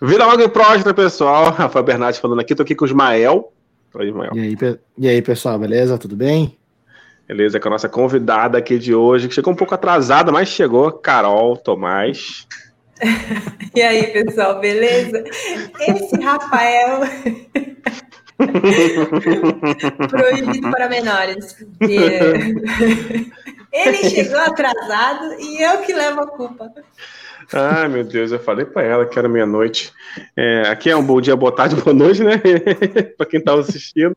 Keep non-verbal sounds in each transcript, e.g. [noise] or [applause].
Vira logo em próxima, pessoal. [laughs] Rafael Bernardes falando aqui, tô aqui com o Ismael. Oi, Ismael. E aí, e aí, pessoal, beleza? Tudo bem? Beleza, com a nossa convidada aqui de hoje, que chegou um pouco atrasada, mas chegou, Carol Tomás. [laughs] e aí, pessoal, beleza? Esse Rafael. [laughs] Proibido para menores. Ele chegou atrasado e eu que levo a culpa. Ai, meu Deus, eu falei para ela que era meia-noite. É, aqui é um bom dia, boa tarde, boa noite, né? [laughs] para quem estava assistindo.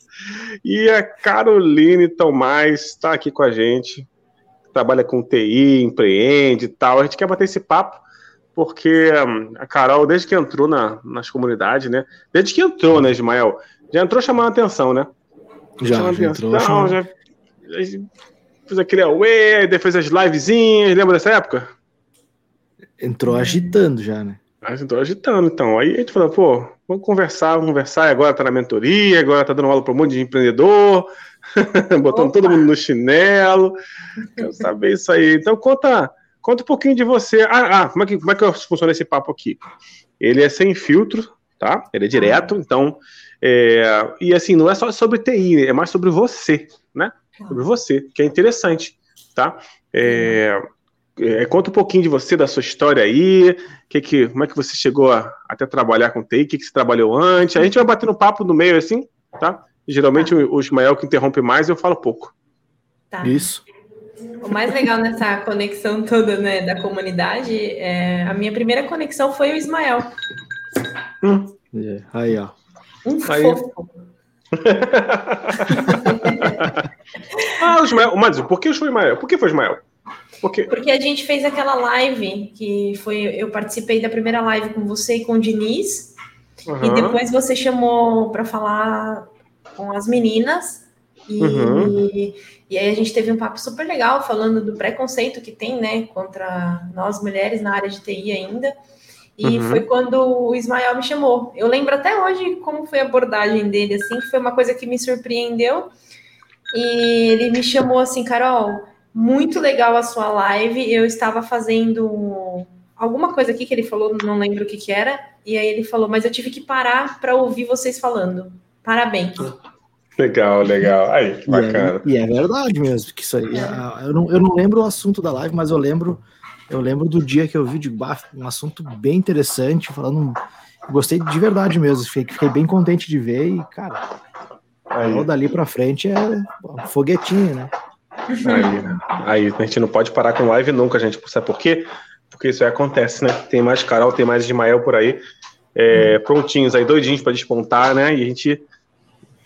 E a Caroline Tomás está aqui com a gente. Trabalha com TI, empreende e tal. A gente quer bater esse papo porque hum, a Carol, desde que entrou na, nas comunidades, né? Desde que entrou, né, Ismael? Já entrou chamando a atenção, né? Já, chamando já atenção, entrou. Já, já fez aquele away, fez as livezinhas, lembra dessa época? Entrou agitando já, né? Ah, entrou agitando, então. Aí a gente falou, pô, vamos conversar, vamos conversar. Agora tá na mentoria, agora tá dando aula para um monte de empreendedor, [laughs] botando Opa. todo mundo no chinelo. Quero saber isso aí. Então conta, conta um pouquinho de você. Ah, ah como, é que, como é que funciona esse papo aqui? Ele é sem filtro, tá? Ele é direto, então. É, e assim, não é só sobre TI, é mais sobre você, né? Sobre você, que é interessante, tá? É, é, conta um pouquinho de você, da sua história aí, que, que, como é que você chegou a, até trabalhar com TI, o que, que você trabalhou antes. A gente vai batendo papo no meio assim, tá? geralmente tá. o, o Ismael que interrompe mais, eu falo pouco. Tá. Isso. O mais legal nessa conexão toda né, da comunidade, é, a minha primeira conexão foi o Ismael. Hum. É, aí, ó. Um aí. fofo. [laughs] ah, o Ismael. Mas por que o Ismael? Por que foi o Ismael? Porque... Porque a gente fez aquela live que foi. Eu participei da primeira live com você e com o Diniz. Uhum. E depois você chamou para falar com as meninas. E, uhum. e aí a gente teve um papo super legal falando do preconceito que tem, né, contra nós mulheres na área de TI ainda. E uhum. foi quando o Ismael me chamou. Eu lembro até hoje como foi a abordagem dele, assim, foi uma coisa que me surpreendeu. E ele me chamou assim, Carol, muito legal a sua live. Eu estava fazendo alguma coisa aqui que ele falou, não lembro o que, que era. E aí ele falou, mas eu tive que parar para ouvir vocês falando. Parabéns. Legal, legal. Aí, que bacana. E é, e é verdade mesmo, que isso aí. É. Eu, não, eu não lembro o assunto da live, mas eu lembro, eu lembro do dia que eu vi de um assunto bem interessante, falando. Gostei de verdade mesmo, fiquei, fiquei bem contente de ver e, cara, aí. dali para frente é foguetinho, né? Aí, aí a gente não pode parar com live nunca, gente. Sabe por quê? Porque isso aí acontece, né? Tem mais Carol, tem mais Ismael por aí, é, hum. prontinhos aí, doidinhos para despontar, né? E a gente,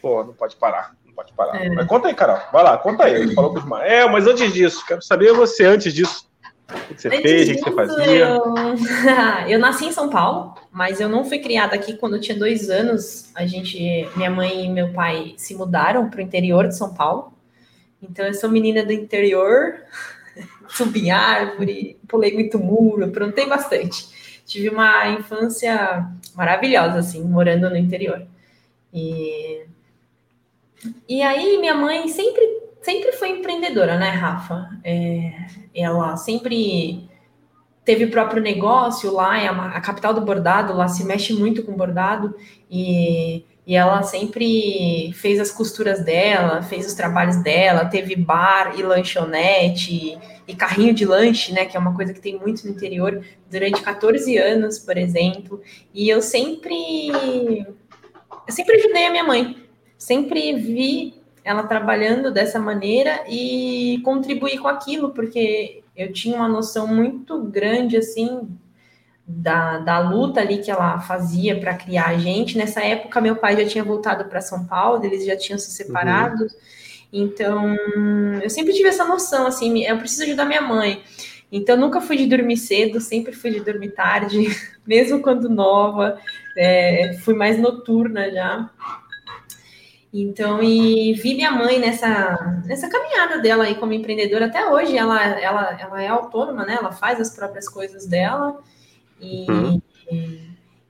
pô, não pode parar. Não pode parar. É. Mas conta aí, Carol. Vai lá, conta aí. Ele falou com o Ismael, mas antes disso, quero saber você antes disso. O que você antes fez, o que você fazia? Eu... [laughs] eu nasci em São Paulo, mas eu não fui criada aqui quando eu tinha dois anos. A gente, minha mãe e meu pai se mudaram para o interior de São Paulo. Então, eu sou menina do interior, [laughs] subi árvore, pulei muito muro, aprontei bastante. Tive uma infância maravilhosa, assim, morando no interior. E, e aí, minha mãe sempre, sempre foi empreendedora, né, Rafa? É, ela sempre teve o próprio negócio lá, é a, a capital do bordado, lá se mexe muito com bordado, e e ela sempre fez as costuras dela, fez os trabalhos dela, teve bar e lanchonete e carrinho de lanche, né, que é uma coisa que tem muito no interior, durante 14 anos, por exemplo. E eu sempre eu sempre ajudei a minha mãe. Sempre vi ela trabalhando dessa maneira e contribuir com aquilo, porque eu tinha uma noção muito grande assim da, da luta ali que ela fazia para criar a gente. Nessa época, meu pai já tinha voltado para São Paulo, eles já tinham se separado. Uhum. Então, eu sempre tive essa noção, assim, eu preciso ajudar minha mãe. Então, nunca fui de dormir cedo, sempre fui de dormir tarde, [laughs] mesmo quando nova, é, fui mais noturna já. Então, e vi minha mãe nessa, nessa caminhada dela aí como empreendedora. Até hoje, ela, ela, ela é autônoma, né? Ela faz as próprias coisas dela. E, uhum.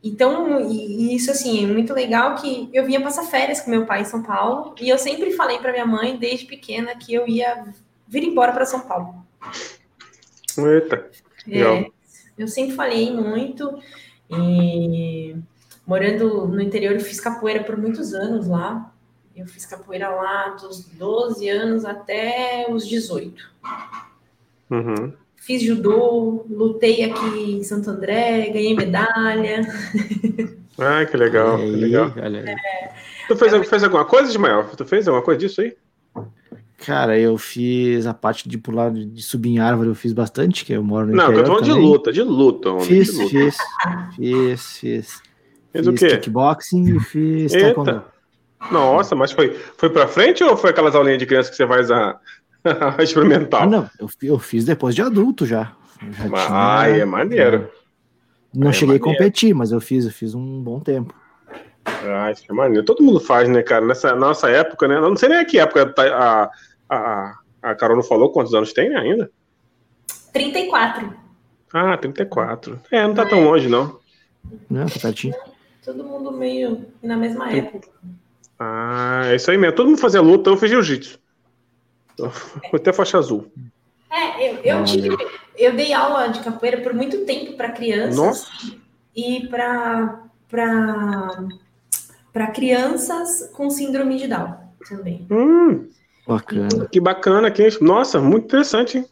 Então, e isso assim, é muito legal que eu vinha passar férias com meu pai em São Paulo e eu sempre falei para minha mãe desde pequena que eu ia vir embora para São Paulo. Eita. É, eu sempre falei muito e morando no interior, eu fiz capoeira por muitos anos lá. Eu fiz capoeira lá dos 12 anos até os 18. Uhum. Fiz judô, lutei aqui em Santo André, ganhei medalha. [laughs] Ah, que legal, que legal. É. Tu fez, fez alguma coisa de maior? Tu fez alguma coisa disso aí? Cara, eu fiz a parte de pular, de subir em árvore, eu fiz bastante, que eu moro no Não, eu tô falando de luta, de luta. Homem, fiz, de luta. fiz, fiz, fiz. Fez o quê? kickboxing e fiz taekwondo. Nossa, mas foi, foi pra frente ou foi aquelas aulinhas de criança que você faz a [laughs] experimental? Ah, não, eu, eu fiz depois de adulto já. já ah, tinha, é maneiro. Não é cheguei maneiro. a competir, mas eu fiz, eu fiz um bom tempo. Ah, isso é maneiro. Todo mundo faz, né, cara? Nessa nossa época, né? Eu não sei nem a que época tá, a, a, a Carol não falou quantos anos tem ainda? 34. Ah, 34. É, não tá tão longe, não. Não, tá pertinho. Todo mundo meio na mesma época. Ah, é isso aí mesmo. Todo mundo fazia luta, eu fiz jiu-jitsu. [laughs] Até faixa azul. É, eu, eu, tive, eu dei aula de capoeira por muito tempo para crianças Nossa. e para para crianças com síndrome de Down também. Hum, bacana. Que bacana, que nossa, muito interessante. Hein?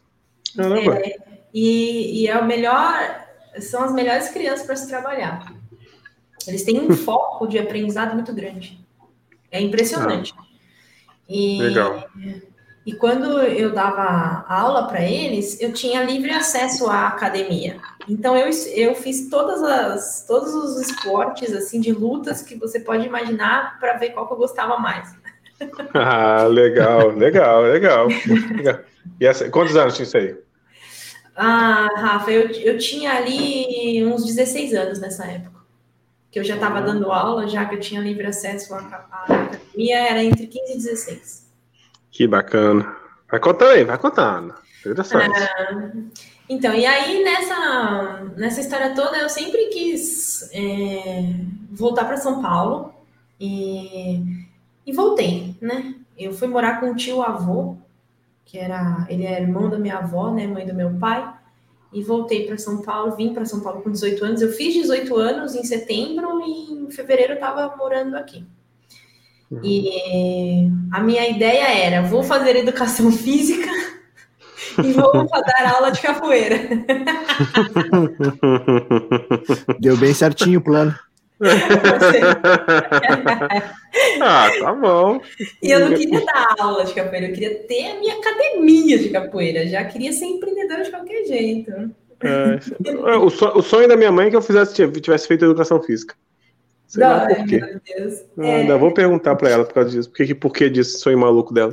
Caramba. É, e, e é o melhor, são as melhores crianças para se trabalhar. Eles têm um [laughs] foco de aprendizado muito grande. É impressionante. Ah, e, legal. E quando eu dava aula para eles, eu tinha livre acesso à academia. Então eu, eu fiz todas as, todos os esportes assim de lutas que você pode imaginar para ver qual que eu gostava mais. [laughs] Ah, legal, legal, legal. E essa, quantos anos tinha isso aí? Ah, Rafa, eu, eu tinha ali uns 16 anos nessa época. Que eu já estava uhum. dando aula, já que eu tinha livre acesso à, à academia, era entre 15 e 16. Que bacana. Vai contando aí, vai contando. Interessante. Ah, então, e aí nessa, nessa história toda eu sempre quis é, voltar para São Paulo e, e voltei, né? Eu fui morar com um tio avô, que era ele é irmão da minha avó, né, mãe do meu pai, e voltei para São Paulo, vim para São Paulo com 18 anos. Eu fiz 18 anos em setembro e em fevereiro eu estava morando aqui. E a minha ideia era: vou fazer educação [laughs] física e vou dar aula de capoeira. [laughs] Deu bem certinho o plano. [laughs] ah, tá bom. E eu não queria dar aula de capoeira, eu queria ter a minha academia de capoeira. Já queria ser empreendedora de qualquer jeito. É, o, sonho da minha mãe é que eu fizesse, tivesse feito educação física. Sei lá por quê. Ah, é... Ainda vou perguntar para ela por causa disso. Por que, por que disso sonho maluco dela?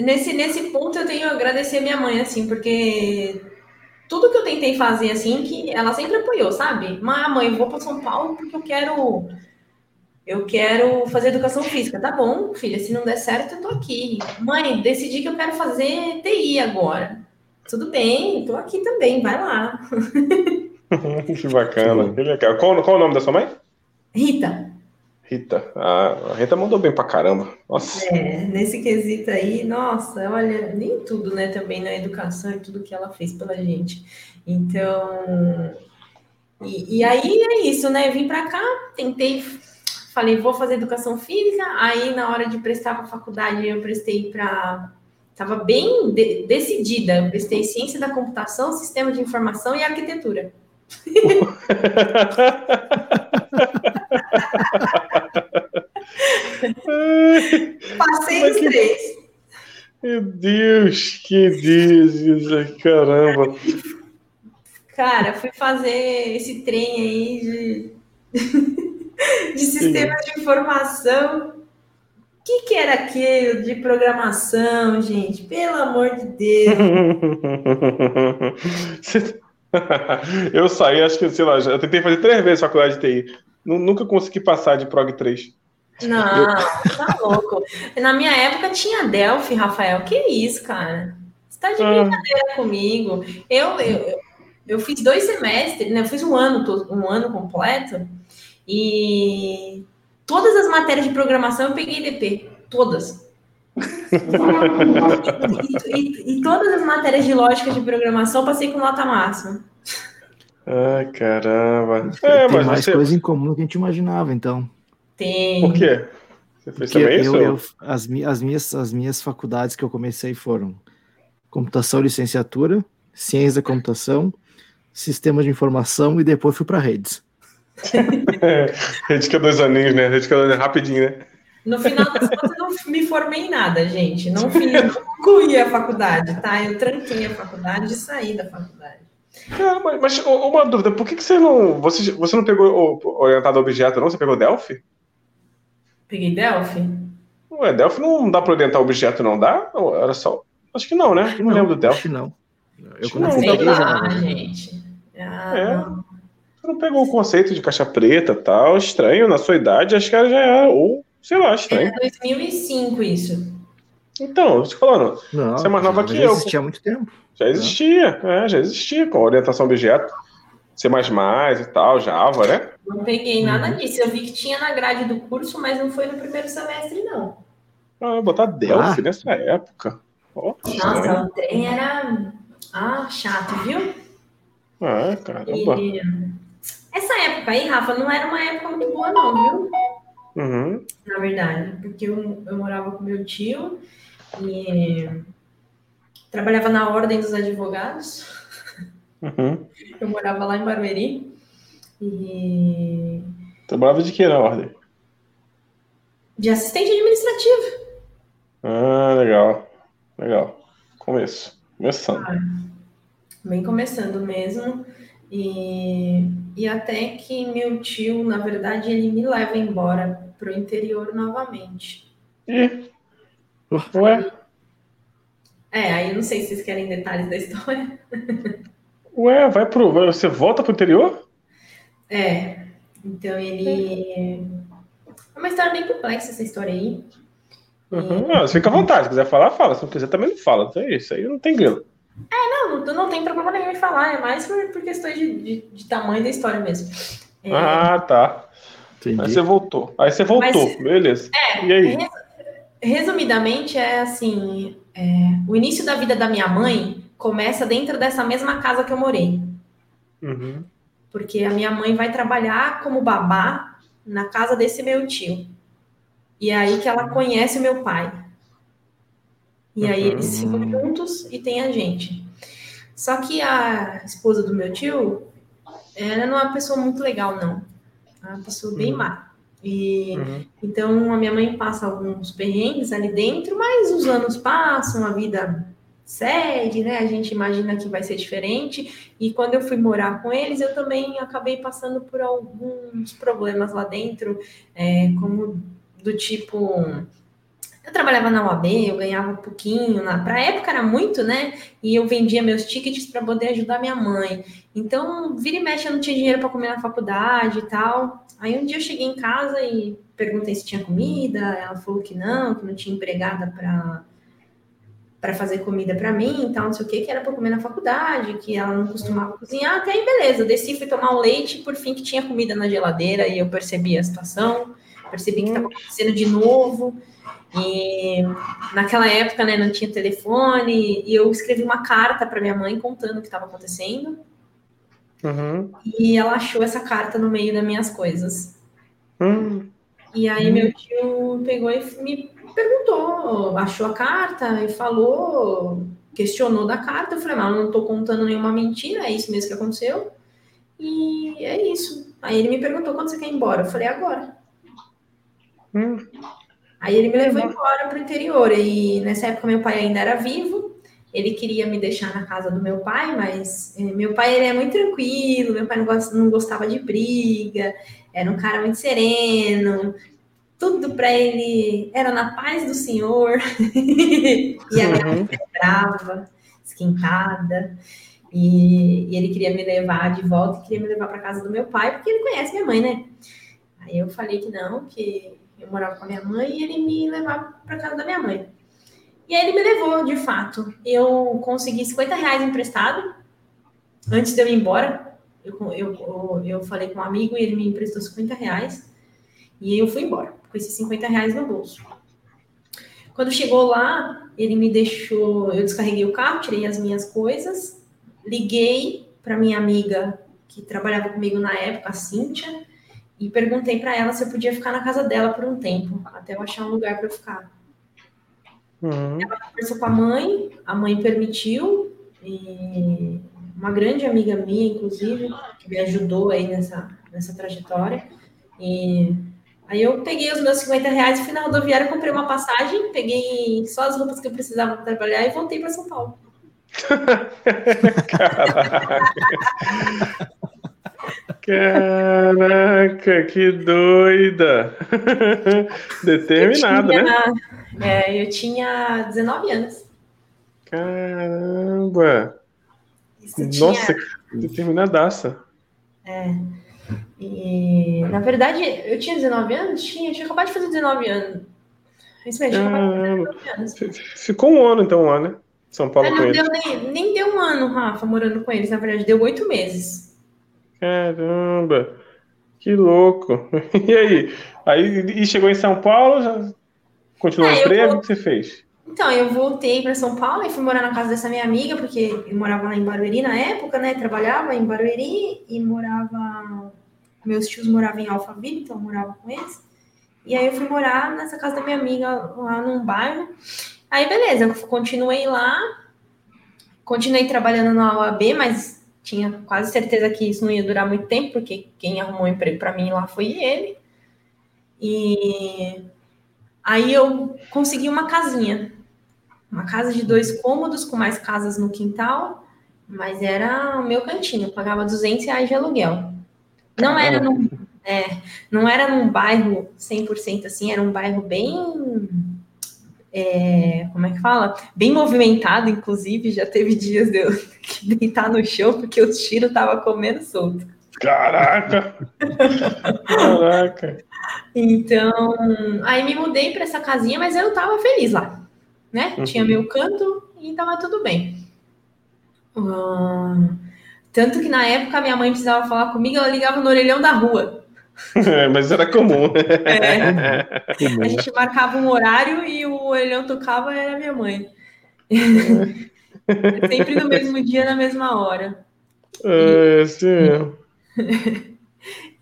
Nesse, nesse ponto eu tenho a agradecer a minha mãe, assim, porque tudo que eu tentei fazer, assim, que ela sempre apoiou, sabe? Mas, mãe, eu vou para São Paulo porque eu quero. Eu quero fazer educação física. Tá bom, filha, se não der certo, eu tô aqui. Mãe, decidi que eu quero fazer TI agora. Tudo bem, tô aqui também, vai lá. [laughs] [laughs] que bacana, que legal. Qual, qual o nome da sua mãe? Rita. Rita, a Rita mandou bem pra caramba. Nossa. É, nesse quesito aí, nossa, olha, nem tudo, né, também na educação e tudo que ela fez pela gente. Então, e, e aí é isso, né? Eu vim pra cá, tentei, falei, vou fazer educação física. Aí, na hora de prestar pra faculdade, eu prestei para Estava bem de, decidida. Eu prestei ciência da computação, sistema de informação e arquitetura. [laughs] Passei os três. Meu Deus, que Deus, caramba. Cara, fui fazer esse trem aí de, [laughs] de sistema de informação. O que, que era aquilo de programação, gente? Pelo amor de Deus. [laughs] eu saí, acho que, sei lá, eu tentei fazer três vezes faculdade de TI. Nunca consegui passar de Prog 3. Não, eu... tá louco. Na minha época tinha Delphi, Rafael. Que isso, cara? Você tá de ah. brincadeira ah. comigo. Eu, eu, eu fiz dois semestres, né? Eu fiz um ano, um ano completo. E todas as matérias de programação eu peguei DP. Todas. [laughs] e, e, e, todas as matérias de lógica de programação passei com nota máxima. Ai, caramba. É, Tem mais você... coisa em comum do que a gente imaginava, então. Tem. Por quê? Você fez Porque também eu, Eu, as, as, minhas, as minhas faculdades que eu comecei foram computação licenciatura, ciência da computação, sistemas de informação e depois fui para redes. [laughs] é, rede que é dois aninhos, né? Rede que é rapidinho, né? No final das contas, eu não me formei em nada, gente. Não fiz, não concluí a faculdade, tá? Eu tranquei a faculdade e saí da faculdade. É, mas, mas, uma dúvida, por que, que você não. Você, você não pegou o orientado a objeto, não? Você pegou Delphi? Peguei Delphi? Ué, Delphi não dá para orientar objeto, não dá? Era só. Acho que não, né? Acho não, não lembro do Delphi. Acho não. Eu acho não, sei lá, gente. Ah, é. Não. Você não pegou o conceito de caixa preta tal? Estranho, na sua idade, acho que já é. Ou Sei lá, estranho. É 2005 isso. Então, eu te falando, não, você é mais nova que eu. Existia há muito tempo. Já existia, é, já existia, com orientação a objeto. C++ e tal, Java, né? Não peguei nada uhum. disso. Eu vi que tinha na grade do curso, mas não foi no primeiro semestre, não. Ah, botar Delphi ah. nessa época. Oh, Nossa, o trem era ah, chato, viu? Ah, caramba. E... Essa época aí, Rafa, não era uma época muito boa, não, viu? Uhum. Na verdade, porque eu, eu morava com meu tio e trabalhava na ordem dos advogados. Uhum. Eu morava lá em Barueri. E. Trabalhava de que na ordem? De assistente administrativo. Ah, legal. Legal. Começo. Começando. Ah, bem começando mesmo. E, e até que meu tio, na verdade, ele me leva embora para o interior novamente. E? Ué? É, aí eu não sei se vocês querem detalhes da história. [laughs] Ué, vai pro. Você volta pro interior? É. Então ele. É uma história bem complexa essa história aí. Uhum. E... Não, você fica à vontade, se quiser falar, fala. Se não quiser, também não fala. Então é isso aí, não tem grilo. É, não, não, não tem problema nenhum em falar, é mais por, por questões de, de, de tamanho da história mesmo. É... Ah, tá. Entendi. Aí você voltou. Aí você voltou, Mas, beleza. É, e aí? Resumidamente, é assim: é, o início da vida da minha mãe começa dentro dessa mesma casa que eu morei. Uhum. Porque a minha mãe vai trabalhar como babá na casa desse meu tio. E é aí que ela conhece o meu pai. E aí eles ficam uhum. juntos e tem a gente. Só que a esposa do meu tio, ela não é uma pessoa muito legal, não. É uma pessoa bem uhum. má. E uhum. então a minha mãe passa alguns perrengues ali dentro, mas os anos passam, a vida segue, né? A gente imagina que vai ser diferente. E quando eu fui morar com eles, eu também acabei passando por alguns problemas lá dentro, é, como do tipo eu trabalhava na UAB, eu ganhava um pouquinho, para a época era muito, né? E eu vendia meus tickets para poder ajudar minha mãe. Então, vira e mexe, eu não tinha dinheiro para comer na faculdade e tal. Aí um dia eu cheguei em casa e perguntei se tinha comida. Ela falou que não, que não tinha empregada para para fazer comida para mim e tal, não sei o que, que era para comer na faculdade, que ela não costumava cozinhar. Até aí, beleza. Desci, fui tomar um leite, por fim que tinha comida na geladeira e eu percebi a situação, percebi que estava acontecendo de novo. E naquela época, né, não tinha telefone, e eu escrevi uma carta para minha mãe contando o que estava acontecendo. Uhum. E ela achou essa carta no meio das minhas coisas. Uhum. E aí meu tio pegou e me perguntou, achou a carta e falou, questionou da carta. Eu falei, mas eu não estou contando nenhuma mentira, é isso mesmo que aconteceu. E é isso. Aí ele me perguntou quando você quer ir embora. Eu falei, agora. Hum. Aí ele me levou embora para o interior. E nessa época meu pai ainda era vivo. Ele queria me deixar na casa do meu pai, mas eh, meu pai ele é muito tranquilo. Meu pai não, não gostava de briga. Era um cara muito sereno. Tudo para ele era na paz do Senhor. [laughs] e a minha uhum. mãe brava, esquentada. E, e, ele queria me levar de volta, queria me levar para casa do meu pai, porque ele conhece minha mãe, né? Aí eu falei que não, que eu morava com a minha mãe e ele me levava para casa da minha mãe. E aí ele me levou, de fato. Eu consegui 50 reais emprestado antes de eu ir embora. Eu, eu, eu, falei com um amigo e ele me emprestou 50 reais. E eu fui embora, com esses 50 reais no bolso. Quando chegou lá, ele me deixou. Eu descarreguei o carro, tirei as minhas coisas, liguei para minha amiga que trabalhava comigo na época, a Cíntia, e perguntei para ela se eu podia ficar na casa dela por um tempo, até eu achar um lugar para ficar. Uhum. Ela conversou com a mãe, a mãe permitiu, e uma grande amiga minha, inclusive, que me ajudou aí nessa, nessa trajetória. E aí eu peguei os meus 50 reais e fui na rodoviária, comprei uma passagem, peguei só as roupas que eu precisava para trabalhar e voltei para São Paulo. [laughs] [laughs] Caraca. Caraca, que doida! [laughs] Determinada, né? É, eu tinha 19 anos. Caramba! Nossa, tinha... determinadaça. É. E, na verdade, eu tinha 19 anos? Tinha, tinha acabado de fazer 19 anos. Isso mesmo, tinha acabado de fazer 19 anos. Ficou um ano, então, lá, né? São Paulo é, não deu nem, nem deu um ano, Rafa, morando com eles. Na verdade, deu oito meses. Caramba! Que louco! [laughs] E aí? Aí e chegou em São Paulo, já continuou é, o emprego? Vou... O que você fez? Então, eu voltei para São Paulo e fui morar na casa dessa minha amiga, porque eu morava lá em Barueri na época, né? Trabalhava em Barueri e morava. Meus tios moravam em Alphaville, então eu morava com eles. E aí eu fui morar nessa casa da minha amiga lá num bairro. Aí, beleza, eu continuei lá, continuei trabalhando na OAB, mas tinha quase certeza que isso não ia durar muito tempo, porque quem arrumou um emprego para mim lá foi ele. E aí eu consegui uma casinha uma casa de dois cômodos com mais casas no quintal, mas era o meu cantinho, eu pagava 200 reais de aluguel. Não era num, é, não era num bairro 100% assim, era um bairro bem é, como é que fala? Bem movimentado, inclusive, já teve dias de eu [laughs] deitar no chão porque o tiro tava comendo solto. Caraca! Caraca! Então, aí me mudei para essa casinha, mas eu tava feliz lá né? Uhum. Tinha meu canto e tava tudo bem. Uh, tanto que na época minha mãe precisava falar comigo, ela ligava no orelhão da rua. É, [laughs] mas era comum. É. A gente marcava um horário e o orelhão tocava era minha mãe. [laughs] Sempre no mesmo dia, na mesma hora. É, sim.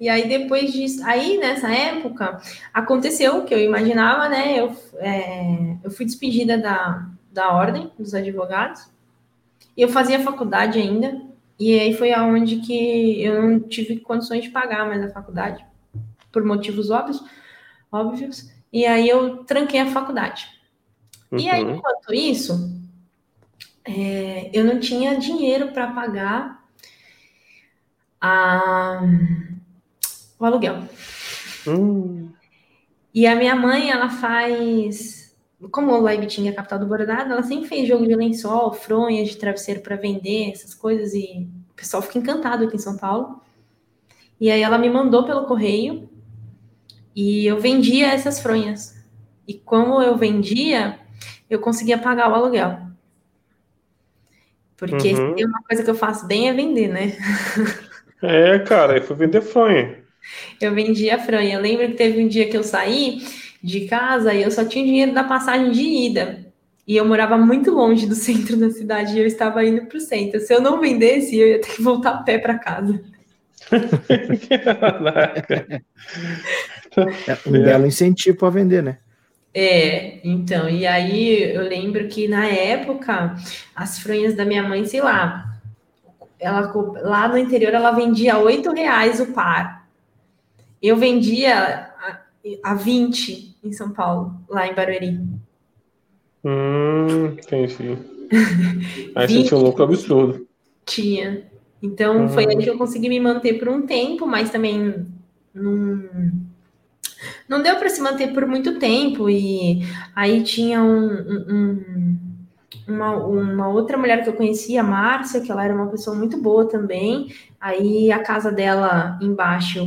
E aí, depois disso, aí nessa época, aconteceu o que eu imaginava, né? Eu, é, eu fui despedida da, da ordem dos advogados, e eu fazia faculdade ainda, e aí foi aonde que eu não tive condições de pagar mais a faculdade, por motivos óbvios, óbvios, e aí eu tranquei a faculdade. Uhum. E aí, uhum. enquanto isso, é, eu não tinha dinheiro para pagar a o aluguel. Hum. E a minha mãe, ela faz. Como o Bitinga é a capital do bordado, ela sempre fez jogo de lençol, fronhas de travesseiro para vender, essas coisas, e o pessoal fica encantado aqui em São Paulo. E aí ela me mandou pelo correio e eu vendia essas fronhas. E como eu vendia, eu conseguia pagar o aluguel. Porque uhum. uma coisa que eu faço bem é vender, né? É, cara, eu fui vender fronha. Eu vendia franha. Eu lembro que teve um dia que eu saí de casa e eu só tinha dinheiro da passagem de ida. E eu morava muito longe do [laughs] centro da cidade e eu estava indo para o centro. Se eu não vendesse, eu ia ter que voltar a pé para casa. é um belo incentivo para vender, né? É, então, e aí eu lembro que na época as fronhas da minha mãe, sei lá, ela lá no interior ela vendia oito reais o par. Eu vendia a, a 20 em São Paulo, lá em Barueri. Hum, entendi. [laughs] Aí você tinha um lucro absurdo. Tinha. Então hum. foi aí que eu consegui me manter por um tempo, mas também não, não deu para se manter por muito tempo. E aí tinha um, um, uma, uma outra mulher que eu conhecia, a Márcia, que ela era uma pessoa muito boa também. Aí a casa dela embaixo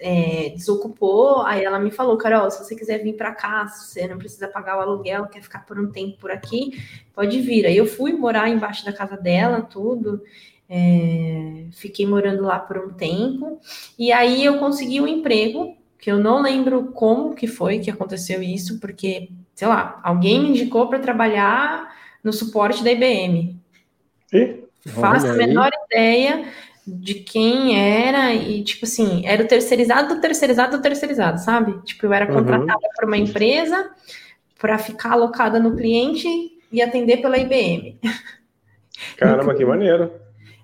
é, desocupou. Aí ela me falou, Carol, se você quiser vir para cá, você não precisa pagar o aluguel, quer ficar por um tempo por aqui, pode vir. Aí eu fui morar embaixo da casa dela, tudo. É, fiquei morando lá por um tempo. E aí eu consegui um emprego, que eu não lembro como que foi que aconteceu isso, porque, sei lá, alguém me indicou para trabalhar no suporte da IBM. E? Faço a menor ideia de quem era e, tipo assim, era o terceirizado do terceirizado do terceirizado, sabe? Tipo, eu era contratada uhum. por uma empresa para ficar alocada no cliente e atender pela IBM. [laughs] Caramba, que maneiro.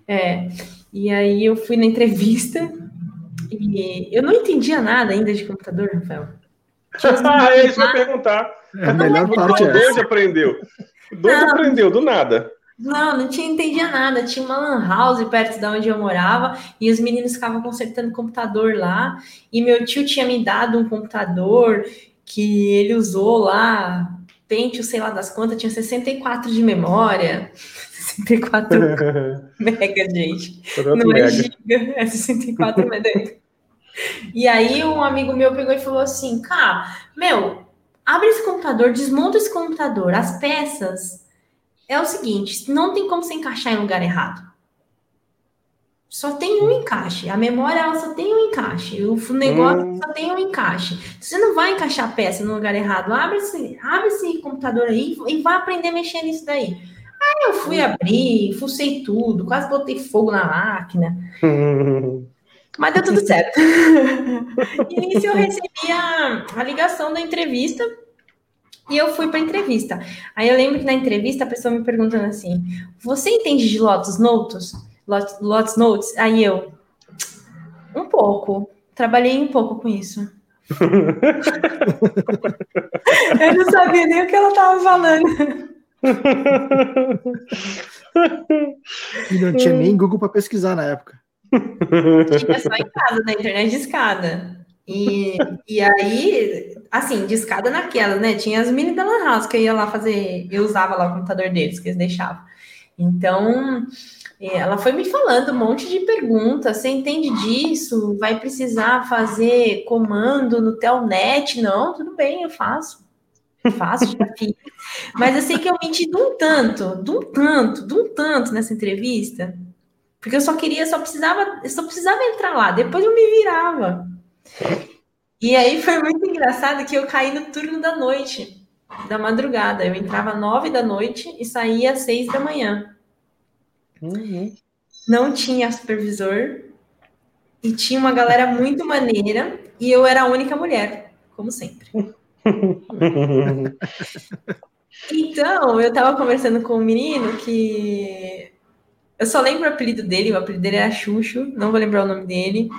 É, e aí eu fui na entrevista e eu não entendia nada ainda de computador, Rafael. [laughs] ah, é isso que eu ia perguntar. É, melhor parte é Onde aprendeu? Onde aprendeu? Do nada. Não, não tinha entendia nada. Tinha uma lan house perto da onde eu morava e os meninos ficavam consertando computador lá. E meu tio tinha me dado um computador que ele usou lá, Pentium, sei lá das quantas, tinha 64 de memória. [laughs] 64 [laughs] mega, gente. Não é giga, é 64 mega. [laughs] E aí um amigo meu pegou e falou assim, cara, meu, abre esse computador, desmonta esse computador, as peças. É o seguinte, não tem como se encaixar em lugar errado. Só tem um encaixe. A memória ela só tem um encaixe. O negócio hum. só tem um encaixe. Você não vai encaixar a peça no lugar errado. Abre esse, abre esse computador aí e vai aprender a mexer nisso daí. Aí eu fui abrir, fucei tudo, quase botei fogo na máquina. [laughs] Mas deu tudo [laughs] certo. Início eu recebi a, a ligação da entrevista e eu fui para entrevista. Aí eu lembro que na entrevista a pessoa me perguntando assim: Você entende de Lotus Notes? Lotus Notes? Aí eu, um pouco. Trabalhei um pouco com isso. [laughs] eu não sabia nem o que ela estava falando. e não tinha nem Google para pesquisar na época. Tinha só em casa, na internet de escada. E, e aí, assim, de escada naquela, né? Tinha as mini da Lan House que eu ia lá fazer, eu usava lá o computador deles, que eles deixavam. Então, é, ela foi me falando um monte de perguntas. Você entende disso? Vai precisar fazer comando no Telnet? Não, tudo bem, eu faço. Faço, já fiz. Mas eu sei que eu menti de um tanto, de um tanto, de um tanto nessa entrevista. Porque eu só queria, só precisava, só precisava entrar lá, depois eu me virava. E aí foi muito engraçado que eu caí no turno da noite, da madrugada. Eu entrava nove da noite e saía às seis da manhã. Uhum. Não tinha supervisor e tinha uma galera muito maneira e eu era a única mulher, como sempre. [laughs] então, eu estava conversando com um menino que eu só lembro o apelido dele, o apelido dele era Xuxo, não vou lembrar o nome dele.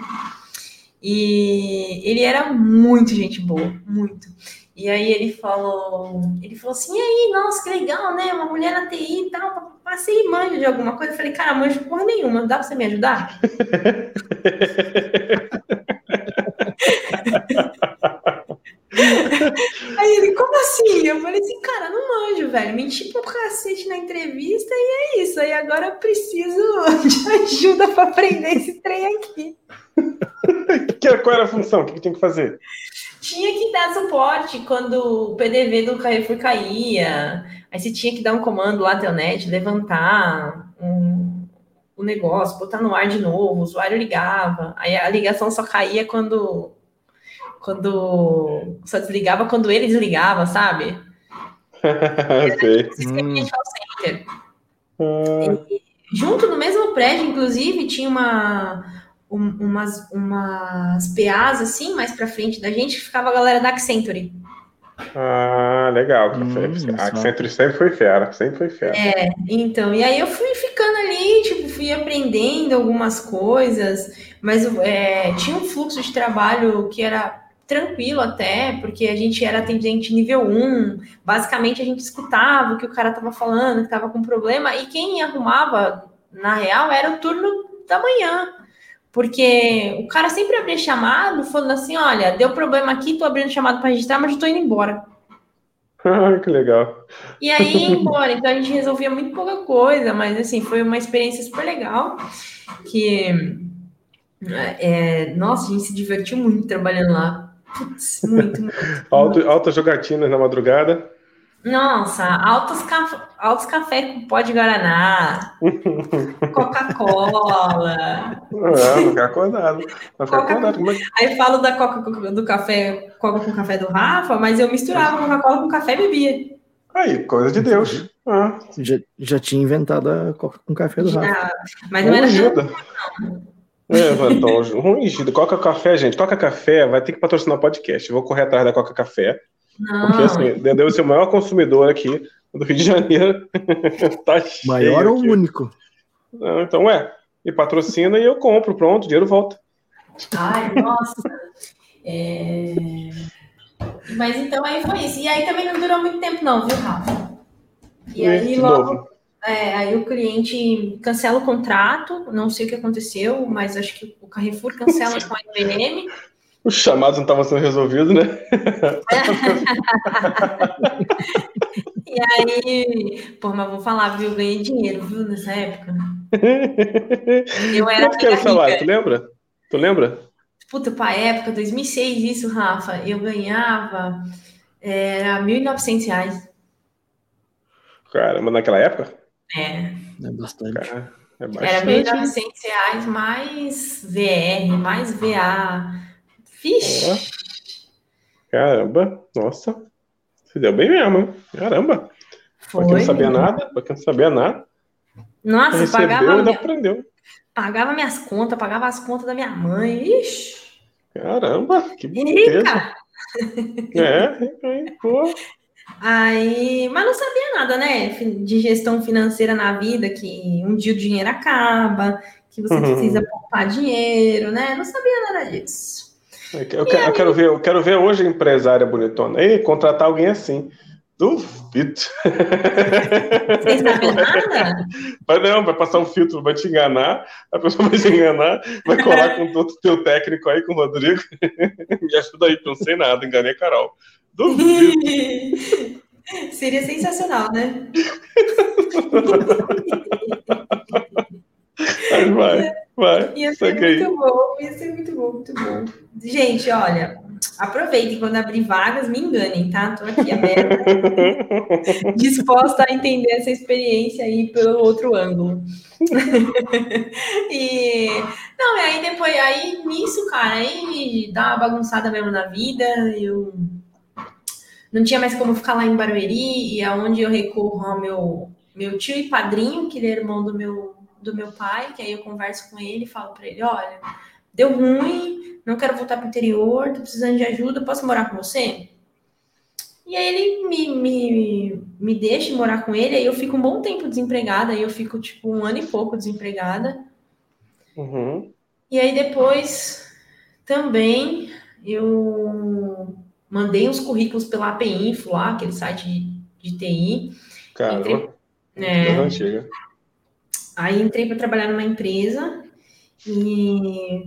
E ele era muito gente boa, muito. E aí ele falou, ele falou assim, e aí, nossa, que legal, né? Uma mulher na TI e tal, passei manjo de alguma coisa. Eu falei, cara, manjo porra nenhuma, dá pra você me ajudar? [laughs] [laughs] Aí ele, como assim? Eu falei assim, cara, não manjo, velho. Menti pro cacete na entrevista e é isso. Aí agora eu preciso [laughs] de ajuda para aprender esse trem aqui. [laughs] Qual era a função? O que, que tinha que fazer? Tinha que dar suporte quando o PDV do Carrefour caía. Aí você tinha que dar um comando lá, Telnet, levantar um, o negócio, botar no ar de novo, o usuário ligava. Aí a ligação só caía quando quando só desligava quando ele desligava, sabe? [laughs] Sei. Hum. hum. junto no mesmo prédio, inclusive, tinha uma, um, umas, umas PAs assim, mais pra frente da gente, que ficava a galera da Accenture. Ah, legal. Hum, a Accenture sempre foi fera, sempre foi fera. É, então, e aí eu fui ficando ali, tipo, fui aprendendo algumas coisas, mas é, tinha um fluxo de trabalho que era tranquilo até, porque a gente era atendente nível 1, basicamente a gente escutava o que o cara estava falando, que estava com problema, e quem arrumava, na real, era o turno da manhã. Porque o cara sempre abria chamado falando assim: olha, deu problema aqui, tô abrindo chamado para registrar, mas eu tô indo embora. Ah, que legal. E aí ia embora. Então a gente resolvia muito pouca coisa, mas assim, foi uma experiência super legal. Que é, nossa, a gente se divertiu muito trabalhando lá. Putz, muito, muito. Alto, altas jogatinas na madrugada. Nossa, altos, caf... altos café com pó de Guaraná, [laughs] Coca-Cola. Não, ficar acordado. Coca... acordado. É... Aí falo da Coca do café, Coca com café do Rafa, mas eu misturava Coca-Cola com café e bebia. Aí, coisa de Deus. Ah. Já, já tinha inventado a coca com café do Rafa. Mas não era ajuda. É, então, ruim, Coca Café, gente. Coca Café vai ter que patrocinar o podcast. Eu vou correr atrás da Coca Café. Não. Porque assim, deve ser o maior consumidor aqui do Rio de Janeiro. [laughs] tá maior ou único? Não, então é. E patrocina e eu compro, pronto, o dinheiro volta. Ai, nossa. É... Mas então aí foi isso. E aí também não durou muito tempo, não, viu, Rafa? E aí logo. É, aí o cliente cancela o contrato, não sei o que aconteceu, mas acho que o Carrefour cancela com a IBM. Os chamados não estavam sendo resolvidos, né? [laughs] e aí, pô, mas vou falar, viu? Eu ganhei dinheiro, viu, nessa época. Eu era Quanto que era o salário, tu lembra? Tu lembra? Puta, pra época, 2006, isso, Rafa, eu ganhava, era 1.900 reais. Caramba, naquela época? É. É bastante. Cara, é bastante. Era 1.900 reais mais VR, mais VA. Vixe! Caramba, nossa. Se deu bem mesmo, Caramba. Foi. Pra quem não sabia nada, pra quem não sabia nada. Nossa, recebeu, pagava. Ainda aprendeu. Pagava minhas contas, pagava as contas da minha mãe. Ixi. Caramba, que bonito. [laughs] É, pô. Aí, mas não sabia nada, né? De gestão financeira na vida, que um dia o dinheiro acaba, que você uhum. precisa poupar dinheiro, né? Não sabia nada disso. Eu, quero, eu quero, ver, eu quero ver hoje a empresária bonitona. E contratar alguém assim. Duvido. Você sabem [laughs] nada? Vai, não, vai passar um filtro, vai te enganar, a pessoa vai te enganar, vai colar com o teu técnico aí, com o Rodrigo. [laughs] Me ajuda aí, não sei nada, enganei a Carol. Duvido. [laughs] Seria sensacional, né? vai, vai. Ia ser muito bom, ia ser muito bom, muito bom. Gente, olha, aproveitem quando abrir vagas, me enganem, tá? Tô aqui aberta, [laughs] disposta a entender essa experiência aí pelo outro ângulo. [laughs] e não, e aí depois, aí nisso, cara, aí dá uma bagunçada mesmo na vida, eu não tinha mais como ficar lá em Barueri, e aonde eu recorro ao meu, meu tio e padrinho, que ele é irmão do meu, do meu pai, que aí eu converso com ele e falo para ele, olha, deu ruim, não quero voltar para o interior, tô precisando de ajuda, posso morar com você? E aí ele me, me, me deixa morar com ele, aí eu fico um bom tempo desempregada, aí eu fico tipo um ano e pouco desempregada. Uhum. E aí depois também eu mandei uns currículos pela AP Info lá, aquele site de, de TI. Cara, entrei, é, Aí entrei para trabalhar numa empresa e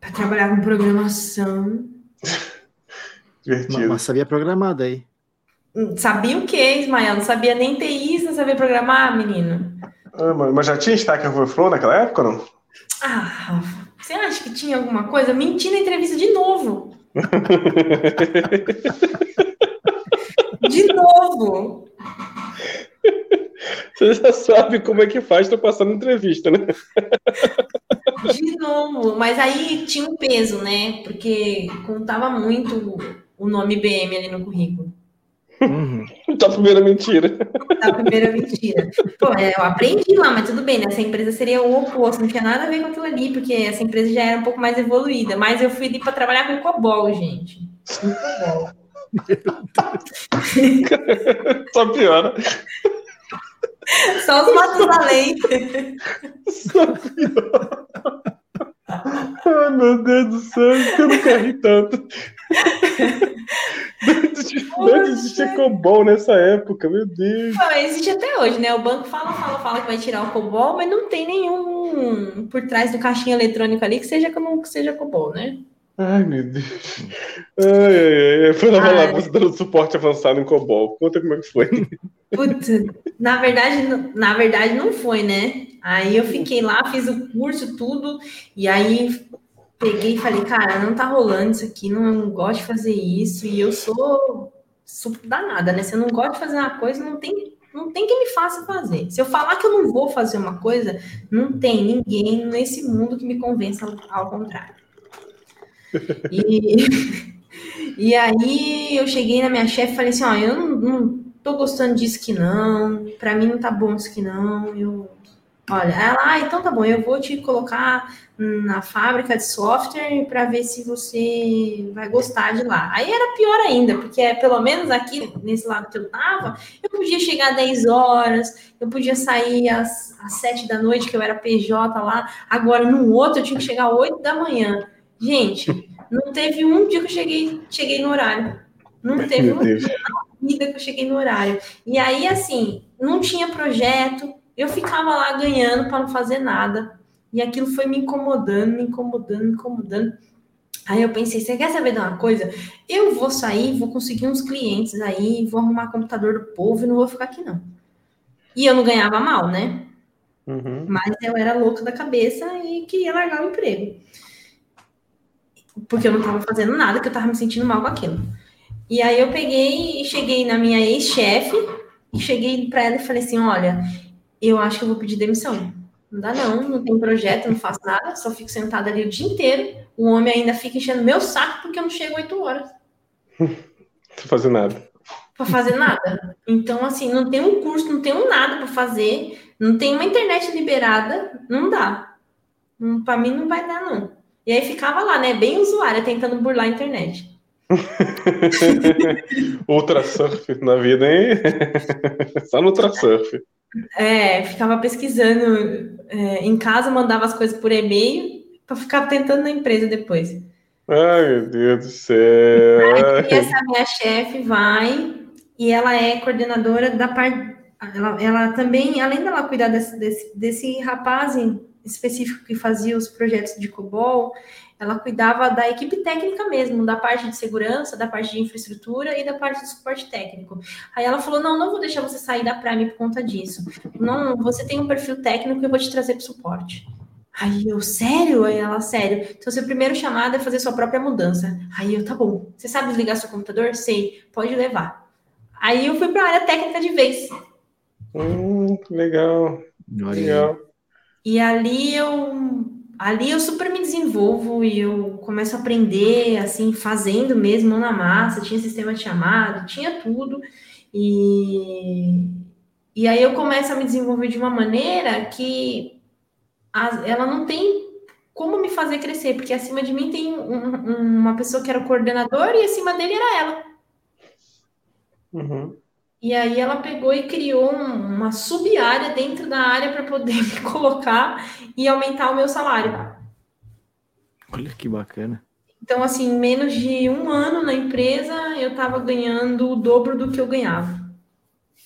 para trabalhar com programação. [laughs] Divertido. Mas sabia programar daí. Hum, sabia o que, Ismael? Não sabia nem TI, não sabia programar, menino. Ah, mas já tinha Stack Overflow naquela época, não? Ah, você acha que tinha alguma coisa? Menti na entrevista de novo. [laughs] De novo. Você já sabe como é que faz, tô passando entrevista, né? De novo, mas aí tinha um peso, né? Porque contava muito o nome BM ali no currículo. Uhum. Tá a primeira mentira. Tá a primeira mentira. Pô, é, eu aprendi lá, mas tudo bem, né? Essa empresa seria o oposto, não tinha nada a ver com aquilo ali, porque essa empresa já era um pouco mais evoluída. Mas eu fui ali para trabalhar com COBOL, gente. Com COBOL. Só piora. Só os matos da lei. Só piora. Ai, meu Deus do céu, eu nunca ri tanto. COBOL nessa época, meu Deus. Não, existe até hoje, né? O banco fala, fala, fala que vai tirar o COBOL, mas não tem nenhum por trás do caixinha eletrônico ali que seja como que seja COBOL, né? Ai, meu Deus. Ai, ai, ai. Foi lá, lá, você dando suporte avançado em COBOL. Conta como é que foi. Putz, na verdade, na verdade não foi, né? Aí eu fiquei lá, fiz o curso, tudo, e aí peguei e falei, cara, não tá rolando isso aqui, não gosto de fazer isso, e eu sou super danada, né? Eu não gosto de fazer uma coisa, não tem, não tem quem me faça fazer. Se eu falar que eu não vou fazer uma coisa, não tem ninguém nesse mundo que me convença ao contrário. E, [laughs] e aí eu cheguei na minha chefe e falei assim, ó, eu não, não, tô gostando disso que não, para mim não tá bom isso que não, eu Olha, ela, ah, então tá bom, eu vou te colocar na fábrica de software para ver se você vai gostar de lá. Aí era pior ainda, porque é, pelo menos aqui, nesse lado que eu tava, eu podia chegar às 10 horas, eu podia sair às, às 7 da noite, que eu era PJ lá. Agora, no outro, eu tinha que chegar às 8 da manhã. Gente, não teve um dia que eu cheguei, cheguei no horário. Não [laughs] teve um dia na vida que eu cheguei no horário. E aí, assim, não tinha projeto, eu ficava lá ganhando para não fazer nada. E aquilo foi me incomodando, me incomodando, me incomodando. Aí eu pensei, você quer saber de uma coisa? Eu vou sair, vou conseguir uns clientes aí, vou arrumar computador do povo e não vou ficar aqui não. E eu não ganhava mal, né? Uhum. Mas eu era louca da cabeça e queria largar o emprego. Porque eu não estava fazendo nada, que eu estava me sentindo mal com aquilo. E aí eu peguei e cheguei na minha ex-chefe e cheguei para ela e falei assim: olha, eu acho que eu vou pedir demissão. Não dá não, não tem projeto, não faço nada, só fico sentada ali o dia inteiro. O homem ainda fica enchendo meu saco porque eu não chego oito horas. [laughs] Não fazer nada. Para fazer nada. Então, assim, não tem um curso, não tem um nada para fazer, não tem uma internet liberada, não dá. Para mim não vai dar, não. E aí ficava lá, né? Bem usuária, tentando burlar a internet. [laughs] Ultra surf na vida, hein? [laughs] Só no ultra surf. É, ficava pesquisando é, em casa, mandava as coisas por e-mail para ficar tentando na empresa depois. Ai, meu Deus do céu. Aí, essa minha chefe vai e ela é coordenadora da parte. Ela, ela também, além dela cuidar desse, desse, desse rapaz específico que fazia os projetos de COBOL, ela cuidava da equipe técnica mesmo, da parte de segurança, da parte de infraestrutura e da parte de suporte técnico. Aí ela falou: não, não vou deixar você sair da Prime por conta disso. Não, você tem um perfil técnico e eu vou te trazer para o suporte. Aí eu, sério? Aí ela, sério. Então, seu primeiro chamado é fazer sua própria mudança. Aí eu, tá bom. Você sabe desligar seu computador? Sei. Pode levar. Aí eu fui para a área técnica de vez. Hum, legal. Legal. E ali eu ali eu super me desenvolvo e eu começo a aprender, assim, fazendo mesmo, mão na massa, tinha sistema de chamado, tinha tudo. E, e aí eu começo a me desenvolver de uma maneira que a, ela não tem como me fazer crescer, porque acima de mim tem um, uma pessoa que era o coordenador e acima dele era ela. Uhum. E aí ela pegou e criou uma sub-área dentro da área para poder [laughs] me colocar e aumentar o meu salário. Olha que bacana. Então, assim, menos de um ano na empresa, eu estava ganhando o dobro do que eu ganhava.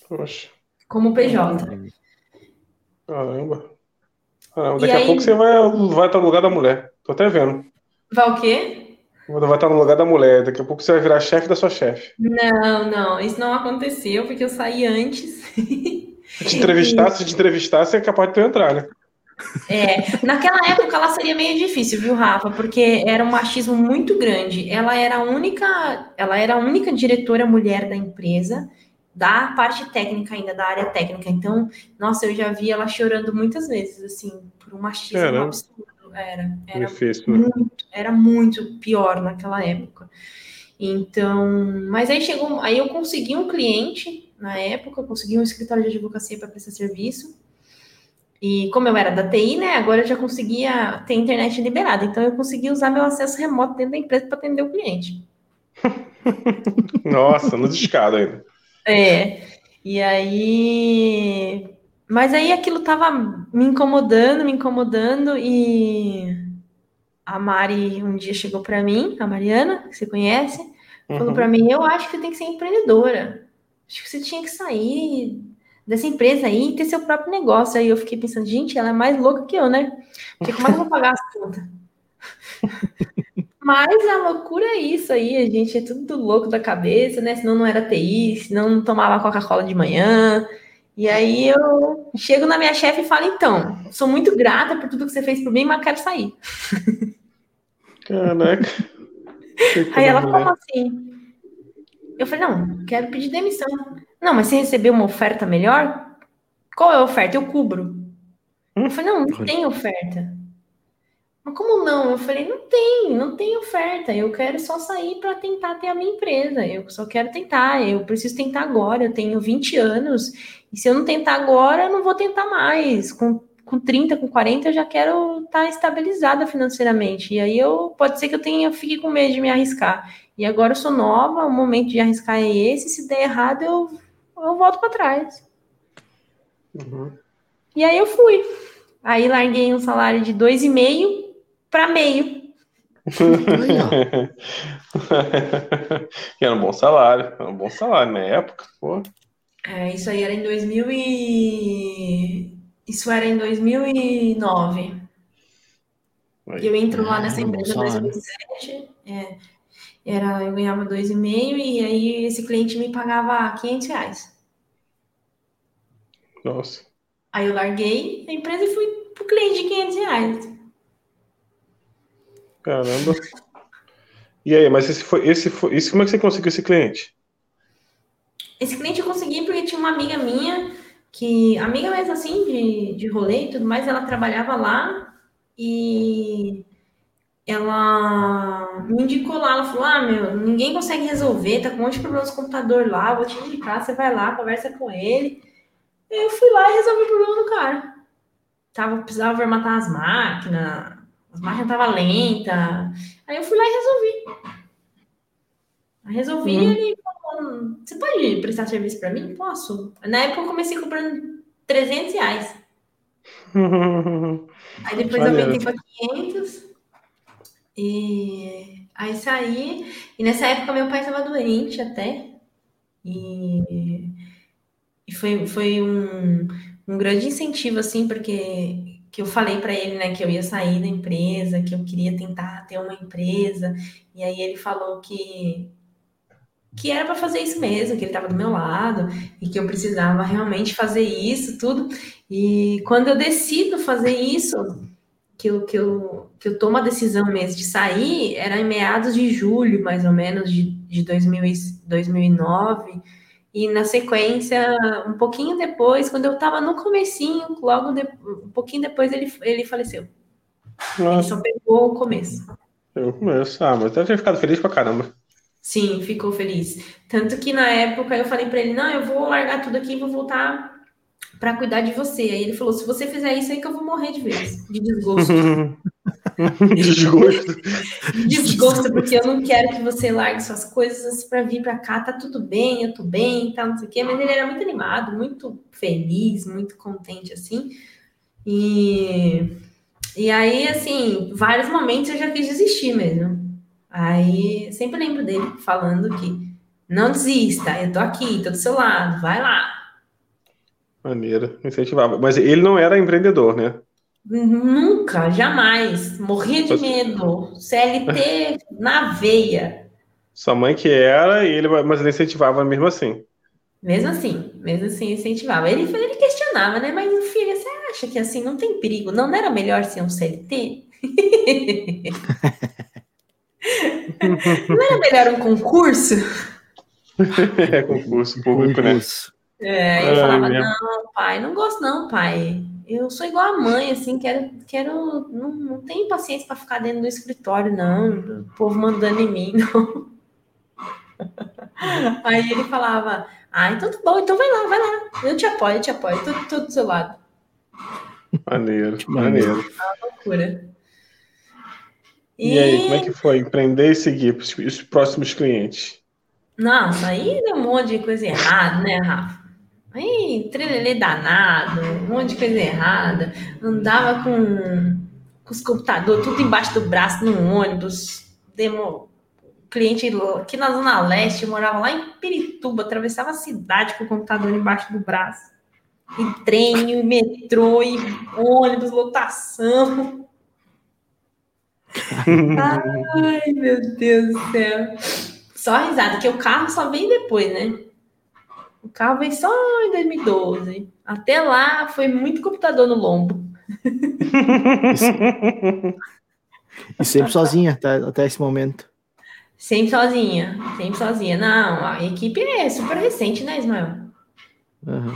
Poxa. Como PJ. Caramba. Caramba. Daqui a pouco você vai, vai estar no lugar da mulher. Tô até vendo. Vai o quê? Vai estar no lugar da mulher, daqui a pouco você vai virar chefe da sua chefe. Não, não, isso não aconteceu, porque eu saí antes. Se te entrevistar, se te entrevistar, você é capaz de tu entrar, né? É, naquela época ela seria meio difícil, viu, Rafa? Porque era um machismo muito grande. Ela era a única, ela era a única diretora mulher da empresa, da parte técnica ainda, da área técnica. Então, nossa, eu já vi ela chorando muitas vezes, assim, por um machismo Caramba. absurdo. Era, era, Difícil, né? muito, era muito pior naquela época. Então, mas aí chegou, aí eu consegui um cliente na época, eu consegui um escritório de advocacia para prestar serviço. E como eu era da TI, né, agora eu já conseguia ter internet liberada. Então eu consegui usar meu acesso remoto dentro da empresa para atender o cliente. [laughs] Nossa, no descado ainda. É. E aí mas aí aquilo tava me incomodando, me incomodando, e a Mari um dia chegou para mim, a Mariana, que você conhece, falou uhum. para mim: Eu acho que você tem que ser empreendedora. Acho que você tinha que sair dessa empresa aí e ter seu próprio negócio. Aí eu fiquei pensando: Gente, ela é mais louca que eu, né? Porque como é que eu vou pagar as contas? [laughs] Mas a loucura é isso aí, a gente é tudo louco da cabeça, né? Senão não era TI, senão não tomava Coca-Cola de manhã. E aí eu chego na minha chefe e falo, então, sou muito grata por tudo que você fez por mim, mas quero sair. Caraca. aí ela falou assim. Eu falei, não, quero pedir demissão. Não, mas você recebeu uma oferta melhor? Qual é a oferta? Eu cubro. Eu falei, não, não tem oferta. Mas como não? Eu falei, não tem, não tem oferta. Eu quero só sair para tentar ter a minha empresa. Eu só quero tentar. Eu preciso tentar agora. Eu tenho 20 anos. E se eu não tentar agora, eu não vou tentar mais. Com, com 30, com 40, eu já quero estar tá estabilizada financeiramente. E aí eu pode ser que eu tenha, fique com medo de me arriscar. E agora eu sou nova, o momento de arriscar é esse. Se der errado, eu, eu volto para trás. Uhum. E aí eu fui. Aí larguei um salário de dois e meio para meio. [laughs] era um bom salário, era um bom salário na época, pô. É, isso aí era em 2000 e... Isso era em 2009. Oi. Eu entro lá nessa empresa em 2007, é, era, eu ganhava 2,5 e aí esse cliente me pagava 500 reais. Nossa. Aí eu larguei a empresa e fui pro cliente de 500 reais. Caramba. E aí, mas esse foi, esse foi, esse, como é que você conseguiu esse cliente? Esse cliente eu consegui porque tinha uma amiga minha, que, amiga mesmo assim, de, de rolê e tudo mais, ela trabalhava lá e ela me indicou lá, ela falou, ah, meu, ninguém consegue resolver, tá com um monte de problemas no computador lá, vou te indicar, você vai lá, conversa com ele. Eu fui lá e resolvi o problema do cara. Tava, precisava formatar as máquinas, as máquinas estavam lentas. Aí eu fui lá e resolvi. Resolvi uhum. ele Você pode prestar serviço para mim? Posso. Na época eu comecei cobrando 300 reais. [laughs] Aí depois eu aumentei para 500. E aí saí. E nessa época meu pai estava doente até. E, e foi, foi um, um grande incentivo, assim, porque que eu falei para ele, né, que eu ia sair da empresa, que eu queria tentar ter uma empresa, e aí ele falou que que era para fazer isso mesmo, que ele estava do meu lado e que eu precisava realmente fazer isso tudo. E quando eu decido fazer isso, que eu, que eu, que eu tomo a decisão mesmo de sair, era em meados de julho, mais ou menos, de, de 2000, 2009. E na sequência, um pouquinho depois, quando eu estava no comecinho, logo de, um pouquinho depois ele, ele faleceu. Nossa. Ele só pegou o começo. O começo. Ah, mas deve ter ficado feliz pra caramba. Sim, ficou feliz. Tanto que na época eu falei para ele: não, eu vou largar tudo aqui e vou voltar para cuidar de você. Aí ele falou: se você fizer isso aí que eu vou morrer de vez, de desgosto. [laughs] Desgosto. Desgosto, porque eu não quero que você largue suas coisas para vir para cá. Tá tudo bem, eu tô bem, tá, não sei o quê. Mas ele era muito animado, muito feliz, muito contente, assim. E, e aí, assim, vários momentos eu já quis desistir mesmo. Aí, sempre lembro dele falando que não desista, eu tô aqui, tô do seu lado, vai lá. Maneira, incentivava. Mas ele não era empreendedor, né? Nunca, jamais. Morria de medo. CLT na veia. Sua mãe que era, e ele, mas ele incentivava mesmo assim. Mesmo assim, mesmo assim incentivava. Ele, ele questionava, né? Mas, filha, você acha que assim não tem perigo? Não, não era melhor ser um CLT? [laughs] não era melhor um concurso? [laughs] é, concurso público, né? concurso. né? É, ele falava, não, pai, não gosto não, pai eu sou igual a mãe, assim, quero, quero, não, não tenho paciência para ficar dentro do escritório, não, o povo mandando em mim, [laughs] não. Aí ele falava, ah, então tá bom, então vai lá, vai lá, eu te apoio, eu te apoio, tô, tô do seu lado. Maneiro, maneiro. Uma loucura. E... e aí, como é que foi empreender e seguir os próximos clientes? Nossa, aí deu um monte de coisa errada, né, Rafa? Aí, trelelê danado, um monte de coisa errada. Andava com, com os computadores tudo embaixo do braço no ônibus. Demo, cliente aqui na Zona Leste, morava lá em Pirituba, atravessava a cidade com o computador embaixo do braço. E trem, e metrô, e ônibus, lotação. Ai, meu Deus do céu. Só risada, que o carro só vem depois, né? O carro veio só em 2012. Até lá foi muito computador no lombo. e sempre sozinha até, até esse momento. Sempre sozinha, sempre sozinha. Não, a equipe é super recente, né, Ismael? Uhum.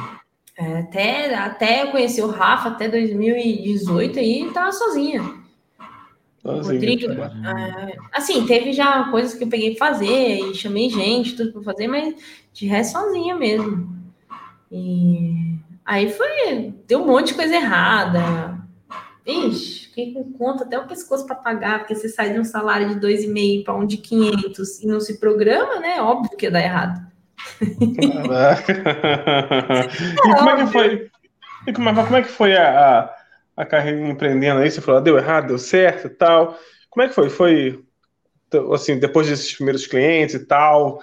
É, até, até eu conheci o Rafa, até 2018 aí, tava sozinha. Assim, Rodrigo, é, assim, teve já coisas que eu peguei pra fazer e chamei gente, tudo pra fazer, mas de resto sozinha mesmo. E aí foi, deu um monte de coisa errada. Ixi, fiquei com conta até o pescoço para pagar, porque você sai de um salário de 2,5 para um de 500 e não se programa, né? Óbvio que ia dar errado. [laughs] e como é que foi? E como, é, como é que foi a, a, a, carreira empreendendo aí? Você falou, ah, deu errado, deu certo e tal. Como é que foi? Foi assim, depois desses primeiros clientes e tal,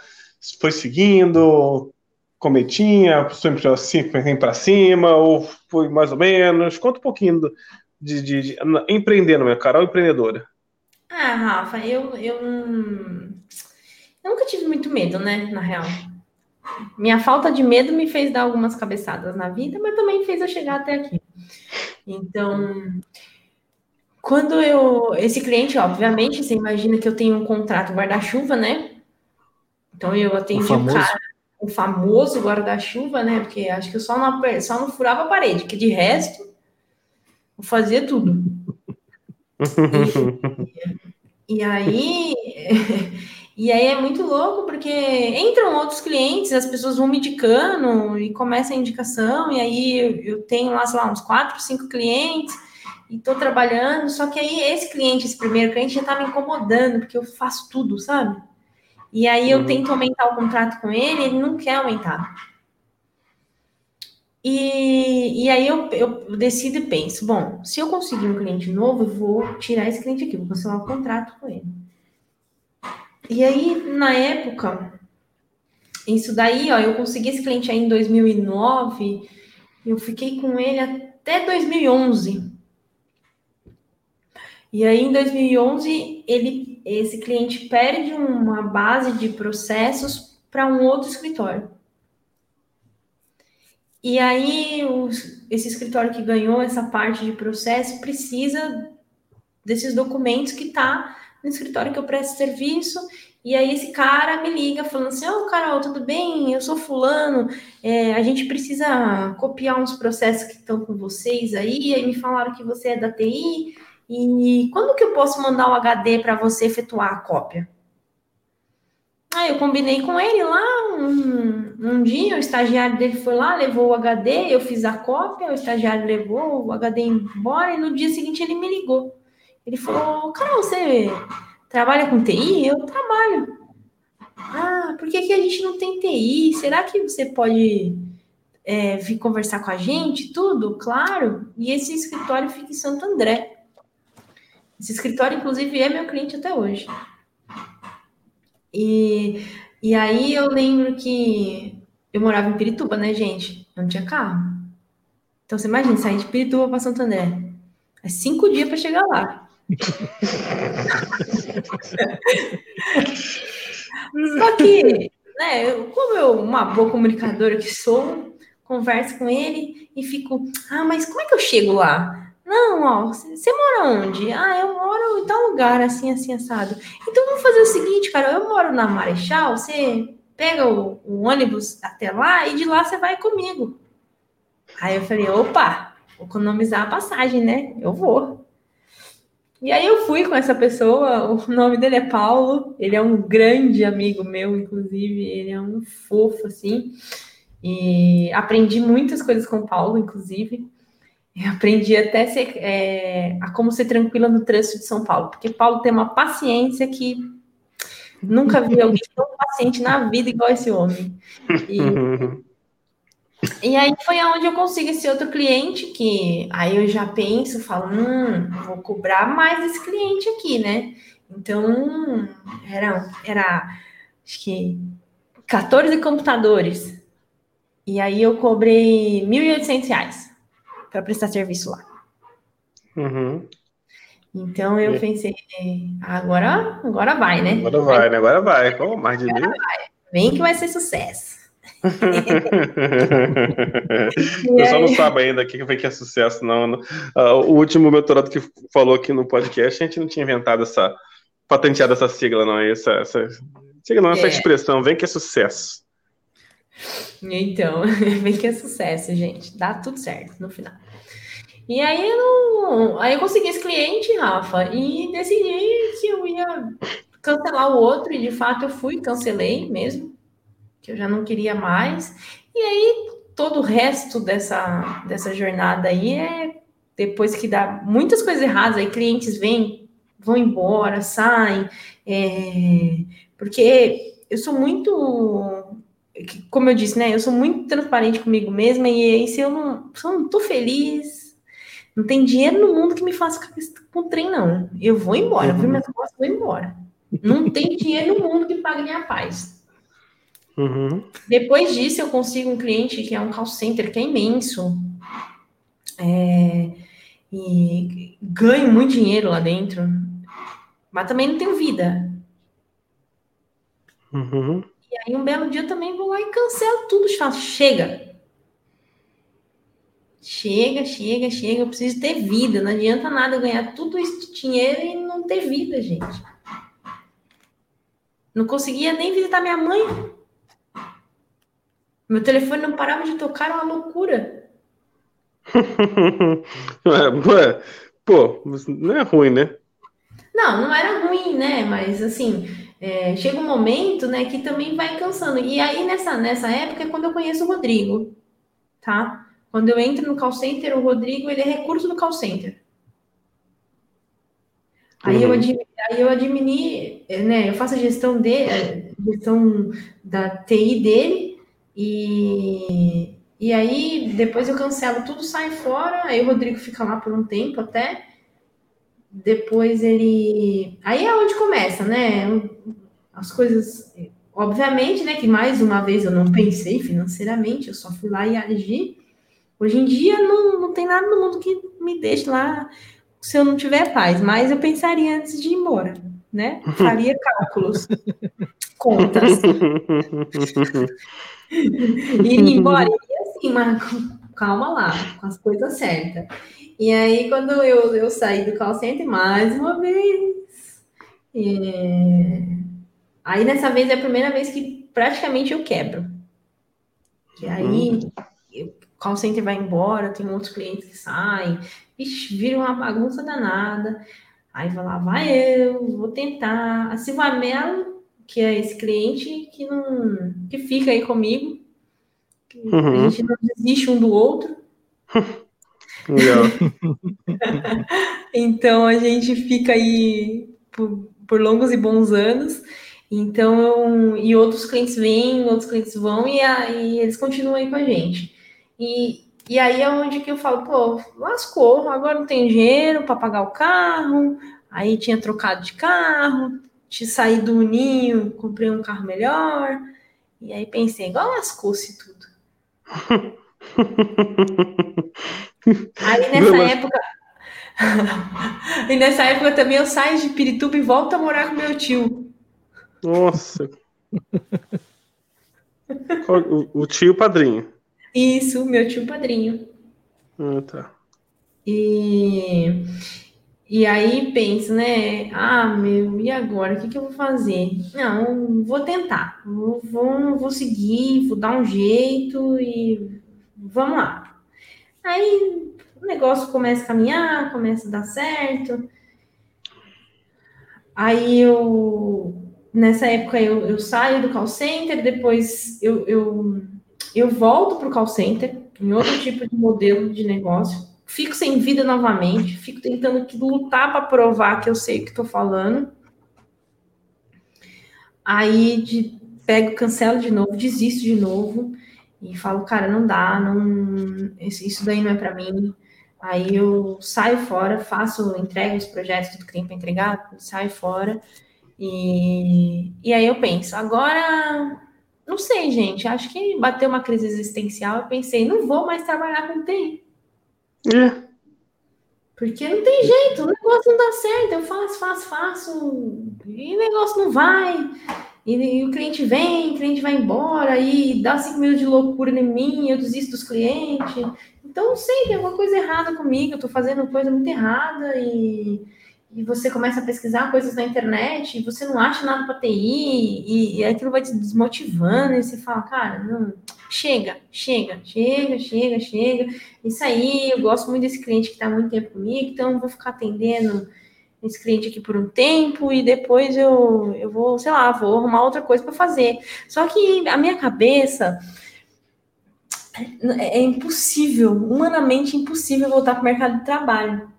foi seguindo, cometinha, sempre assim, para cima, ou foi mais ou menos? Conta um pouquinho de, de, de empreendendo, minha Carol empreendedora. Ah, Rafa, eu, eu, eu nunca tive muito medo, né, na real. Minha falta de medo me fez dar algumas cabeçadas na vida, mas também fez eu chegar até aqui. Então, quando eu. Esse cliente, obviamente, você imagina que eu tenho um contrato guarda-chuva, né? Então eu atendi o, famoso. o cara, o famoso guarda-chuva, né? Porque acho que eu só não, só não furava a parede, que de resto eu fazia tudo. [laughs] e, e aí. [laughs] E aí é muito louco, porque entram outros clientes, as pessoas vão me indicando e começa a indicação, e aí eu tenho lá, sei lá, uns quatro, cinco clientes, e estou trabalhando, só que aí esse cliente, esse primeiro cliente, já está me incomodando, porque eu faço tudo, sabe? E aí eu uhum. tento aumentar o contrato com ele, ele não quer aumentar. E, e aí eu, eu decido e penso, bom, se eu conseguir um cliente novo, eu vou tirar esse cliente aqui, vou cancelar o contrato com ele. E aí, na época, isso daí, ó, eu consegui esse cliente aí em 2009, eu fiquei com ele até 2011. E aí, em 2011, ele, esse cliente perde uma base de processos para um outro escritório. E aí, os, esse escritório que ganhou essa parte de processo precisa desses documentos que está no escritório que eu presto serviço. E aí esse cara me liga falando assim, ô oh, Carol, tudo bem? Eu sou fulano, é, a gente precisa copiar uns processos que estão com vocês aí, aí me falaram que você é da TI, e quando que eu posso mandar o HD para você efetuar a cópia? Aí eu combinei com ele lá um, um dia, o estagiário dele foi lá, levou o HD, eu fiz a cópia, o estagiário levou o HD embora, e no dia seguinte ele me ligou. Ele falou, Carol, você trabalha com TI? Eu trabalho. Ah, por que, que a gente não tem TI? Será que você pode é, vir conversar com a gente? Tudo, claro. E esse escritório fica em Santo André. Esse escritório, inclusive, é meu cliente até hoje. E, e aí eu lembro que eu morava em Pirituba, né, gente? Eu não tinha carro. Então você imagina, sair de Pirituba para Santo André. É cinco dias para chegar lá. Só que, né, como eu, uma boa comunicadora que sou, converso com ele e fico, ah, mas como é que eu chego lá? Não, ó, você mora onde? Ah, eu moro em tal lugar, assim, assim, assado. Então vamos fazer o seguinte, cara, eu moro na Marechal, você pega o, o ônibus até lá e de lá você vai comigo. Aí eu falei, opa, vou economizar a passagem, né? Eu vou. E aí eu fui com essa pessoa, o nome dele é Paulo, ele é um grande amigo meu, inclusive, ele é um fofo, assim, e aprendi muitas coisas com o Paulo, inclusive. Aprendi até ser, é, a como ser tranquila no trânsito de São Paulo, porque Paulo tem uma paciência que nunca vi alguém tão paciente na vida igual esse homem. E, [laughs] E aí foi aonde eu consigo esse outro cliente que aí eu já penso, falo, hum, vou cobrar mais esse cliente aqui, né? Então era, era acho que 14 computadores. E aí eu cobrei R$ 1.800 para prestar serviço lá. Uhum. Então eu pensei, agora, agora vai, né? Agora vai, né? Agora vai. Como mais de mil? Vem que vai ser sucesso [laughs] o pessoal não sabe ainda o que, que é sucesso, não. Uh, o último mentorado que falou aqui no podcast, a gente não tinha inventado essa, patenteado essa sigla, não. Essa, essa sigla não, essa é. expressão, vem que é sucesso. Então, [laughs] vem que é sucesso, gente. Dá tudo certo no final. E aí eu, não, aí eu consegui esse cliente, Rafa, e decidi que eu ia cancelar o outro, e de fato eu fui, cancelei mesmo, que eu já não queria mais. E aí todo o resto dessa, dessa jornada aí é depois que dá muitas coisas erradas, aí clientes vêm, vão embora, saem, é, porque eu sou muito, como eu disse, né? Eu sou muito transparente comigo mesma, e aí se eu não, se eu não tô feliz, não tem dinheiro no mundo que me faça com trem, não. Eu vou embora, eu vi minhas costas, vou embora. Não tem dinheiro no mundo que pague minha paz. Uhum. Depois disso, eu consigo um cliente que é um call center, que é imenso. É, e ganho muito dinheiro lá dentro. Mas também não tenho vida. Uhum. E aí, um belo dia, eu também vou lá e cancelo tudo. Falo, chega. Chega, chega, chega. Eu preciso ter vida. Não adianta nada eu ganhar tudo esse dinheiro e não ter vida, gente. Não conseguia nem visitar minha mãe. Meu telefone não parava de tocar, era uma loucura. Ué, [laughs] pô, não é ruim, né? Não, não era ruim, né? Mas assim, é, chega um momento, né, que também vai cansando. E aí, nessa, nessa época, é quando eu conheço o Rodrigo, tá? Quando eu entro no call center, o Rodrigo, ele é recurso do call center. Aí, uhum. eu, admini, aí eu admini, né, eu faço a gestão, de, gestão da TI dele, e, e aí depois eu cancelo tudo, sai fora, aí o Rodrigo fica lá por um tempo até. Depois ele. Aí é onde começa, né? As coisas. Obviamente, né? Que mais uma vez eu não pensei financeiramente, eu só fui lá e agi. Hoje em dia não, não tem nada no mundo que me deixe lá se eu não tiver paz, mas eu pensaria antes de ir embora, né? [laughs] Faria cálculos, contas. [laughs] ir embora. E assim, mas calma lá, com as coisas certas. E aí, quando eu, eu saí do call center, mais uma vez. É... Aí, nessa vez, é a primeira vez que praticamente eu quebro. E aí, o call center vai embora, tem outros clientes que saem, vixe, vira uma bagunça danada. Aí vai lá, vai eu, vou tentar. A Silva Mello que é esse cliente que não que fica aí comigo. Uhum. A gente não desiste um do outro. [laughs] [laughs] então a gente fica aí por, por, longos e bons anos. Então, e outros clientes vêm, outros clientes vão, e aí eles continuam aí com a gente. E, e aí é onde que eu falo, pô, lascou, agora não tem dinheiro para pagar o carro, aí tinha trocado de carro, te sair do ninho, comprei um carro melhor. E aí pensei, igual lascou-se tudo. [laughs] aí nessa época. [laughs] e nessa época também eu saio de Pirituba e volto a morar com meu tio. Nossa. o, o tio padrinho. Isso, meu tio padrinho. Ah, tá. E e aí penso, né? Ah, meu, e agora? O que, que eu vou fazer? Não, vou tentar. Vou, vou, vou seguir, vou dar um jeito e vamos lá. Aí o negócio começa a caminhar, começa a dar certo. Aí eu, nessa época, eu, eu saio do call center, depois eu, eu, eu volto para o call center, em outro tipo de modelo de negócio fico sem vida novamente, fico tentando lutar para provar que eu sei o que estou falando. Aí de, pego, cancelo de novo, desisto de novo e falo, cara, não dá, não, isso daí não é para mim. Aí eu saio fora, faço, entrego os projetos, tudo que tem para entregar, saio fora. E, e aí eu penso, agora, não sei, gente, acho que bateu uma crise existencial. Eu pensei, não vou mais trabalhar com TI. É. Porque não tem jeito, o negócio não dá certo. Eu faço, faço, faço, e o negócio não vai. E, e, o cliente vem, o cliente vai embora, e dá cinco minutos de loucura em mim, eu desisto dos clientes. Então, sei, tem alguma coisa errada comigo, eu tô fazendo coisa muito errada, e, e você começa a pesquisar coisas na internet e você não acha nada para TI e, e aquilo vai te desmotivando e você fala, cara, não, chega, chega, chega, chega, chega. Isso aí, eu gosto muito desse cliente que está muito tempo comigo, então vou ficar atendendo esse cliente aqui por um tempo e depois eu, eu vou, sei lá, vou arrumar outra coisa para fazer. Só que a minha cabeça é, é impossível, humanamente impossível voltar para o mercado de trabalho.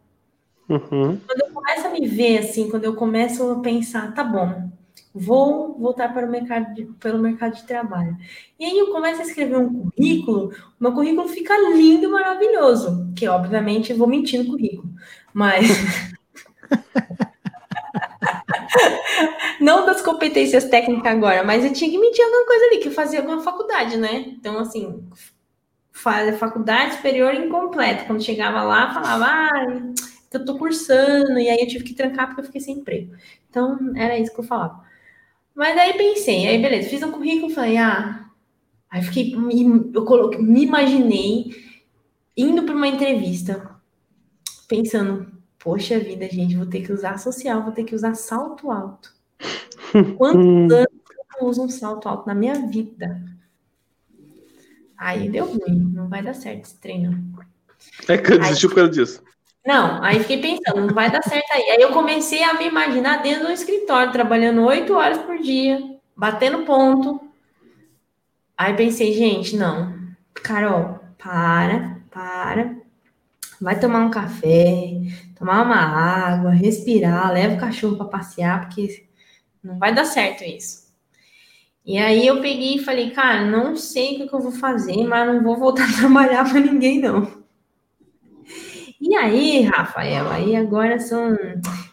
Uhum. Quando eu começo a me ver assim, quando eu começo a pensar, tá bom, vou voltar para o mercado de, pelo mercado de trabalho. E aí eu começo a escrever um currículo, meu currículo fica lindo e maravilhoso, que obviamente eu vou mentir no currículo, mas [laughs] não das competências técnicas agora, mas eu tinha que mentir alguma coisa ali, que eu fazia alguma faculdade, né? Então, assim, faculdade superior incompleta. Quando chegava lá, falava, ah, eu tô cursando, e aí eu tive que trancar porque eu fiquei sem emprego. Então, era isso que eu falava. Mas aí pensei, aí beleza, fiz um currículo, falei, ah, aí fiquei, eu coloquei, me imaginei indo para uma entrevista, pensando, poxa vida, gente, vou ter que usar social, vou ter que usar salto alto. [laughs] Quantos anos eu uso um salto alto na minha vida? Aí deu ruim, não vai dar certo esse treino. É que eu desisti por causa disso. Não, aí fiquei pensando, não vai dar certo aí. Aí eu comecei a me imaginar dentro do escritório, trabalhando oito horas por dia, batendo ponto. Aí pensei, gente, não. Carol, para, para. Vai tomar um café, tomar uma água, respirar, leva o cachorro para passear, porque não vai dar certo isso. E aí eu peguei e falei, cara, não sei o que eu vou fazer, mas não vou voltar a [laughs] trabalhar para ninguém, não. E aí, Rafael, aí agora são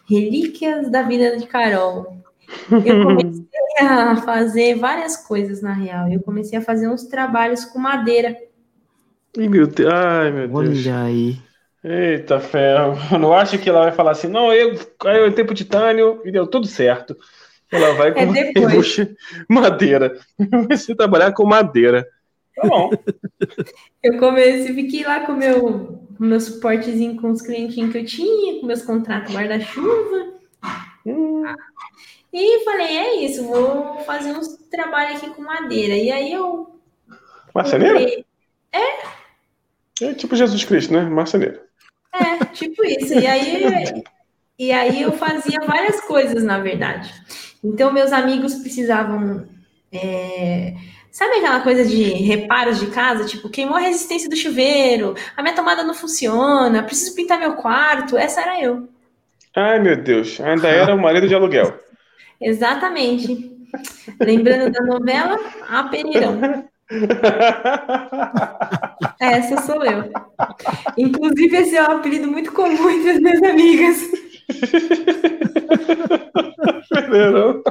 relíquias da vida de Carol. Eu comecei a fazer várias coisas na real. Eu comecei a fazer uns trabalhos com madeira. Ai, meu Deus. Ai, meu Deus. Olha aí. Eita ferro. Não acho que ela vai falar assim, não, eu, eu tempo titânio e deu tudo certo. Ela vai com é depois. madeira. [laughs] Você trabalhar com madeira. Tá bom. Eu comecei, fiquei lá com meu o meu suportezinho com os clientinhos que eu tinha, com meus contratos guarda-chuva. Hum. E falei, é isso, vou fazer uns trabalhos aqui com madeira. E aí eu. Marceneiro? É. É tipo Jesus Cristo, né? Marceneiro. É, tipo isso. E aí, e aí eu fazia várias coisas, na verdade. Então, meus amigos precisavam. É, Sabe aquela coisa de reparos de casa? Tipo, queimou a resistência do chuveiro, a minha tomada não funciona, preciso pintar meu quarto. Essa era eu. Ai, meu Deus, ainda era o marido de aluguel. [laughs] Exatamente. Lembrando da novela, a Pereirão. [laughs] Essa sou eu. Inclusive, esse é um apelido muito comum entre as minhas amigas. [laughs] Pereirão.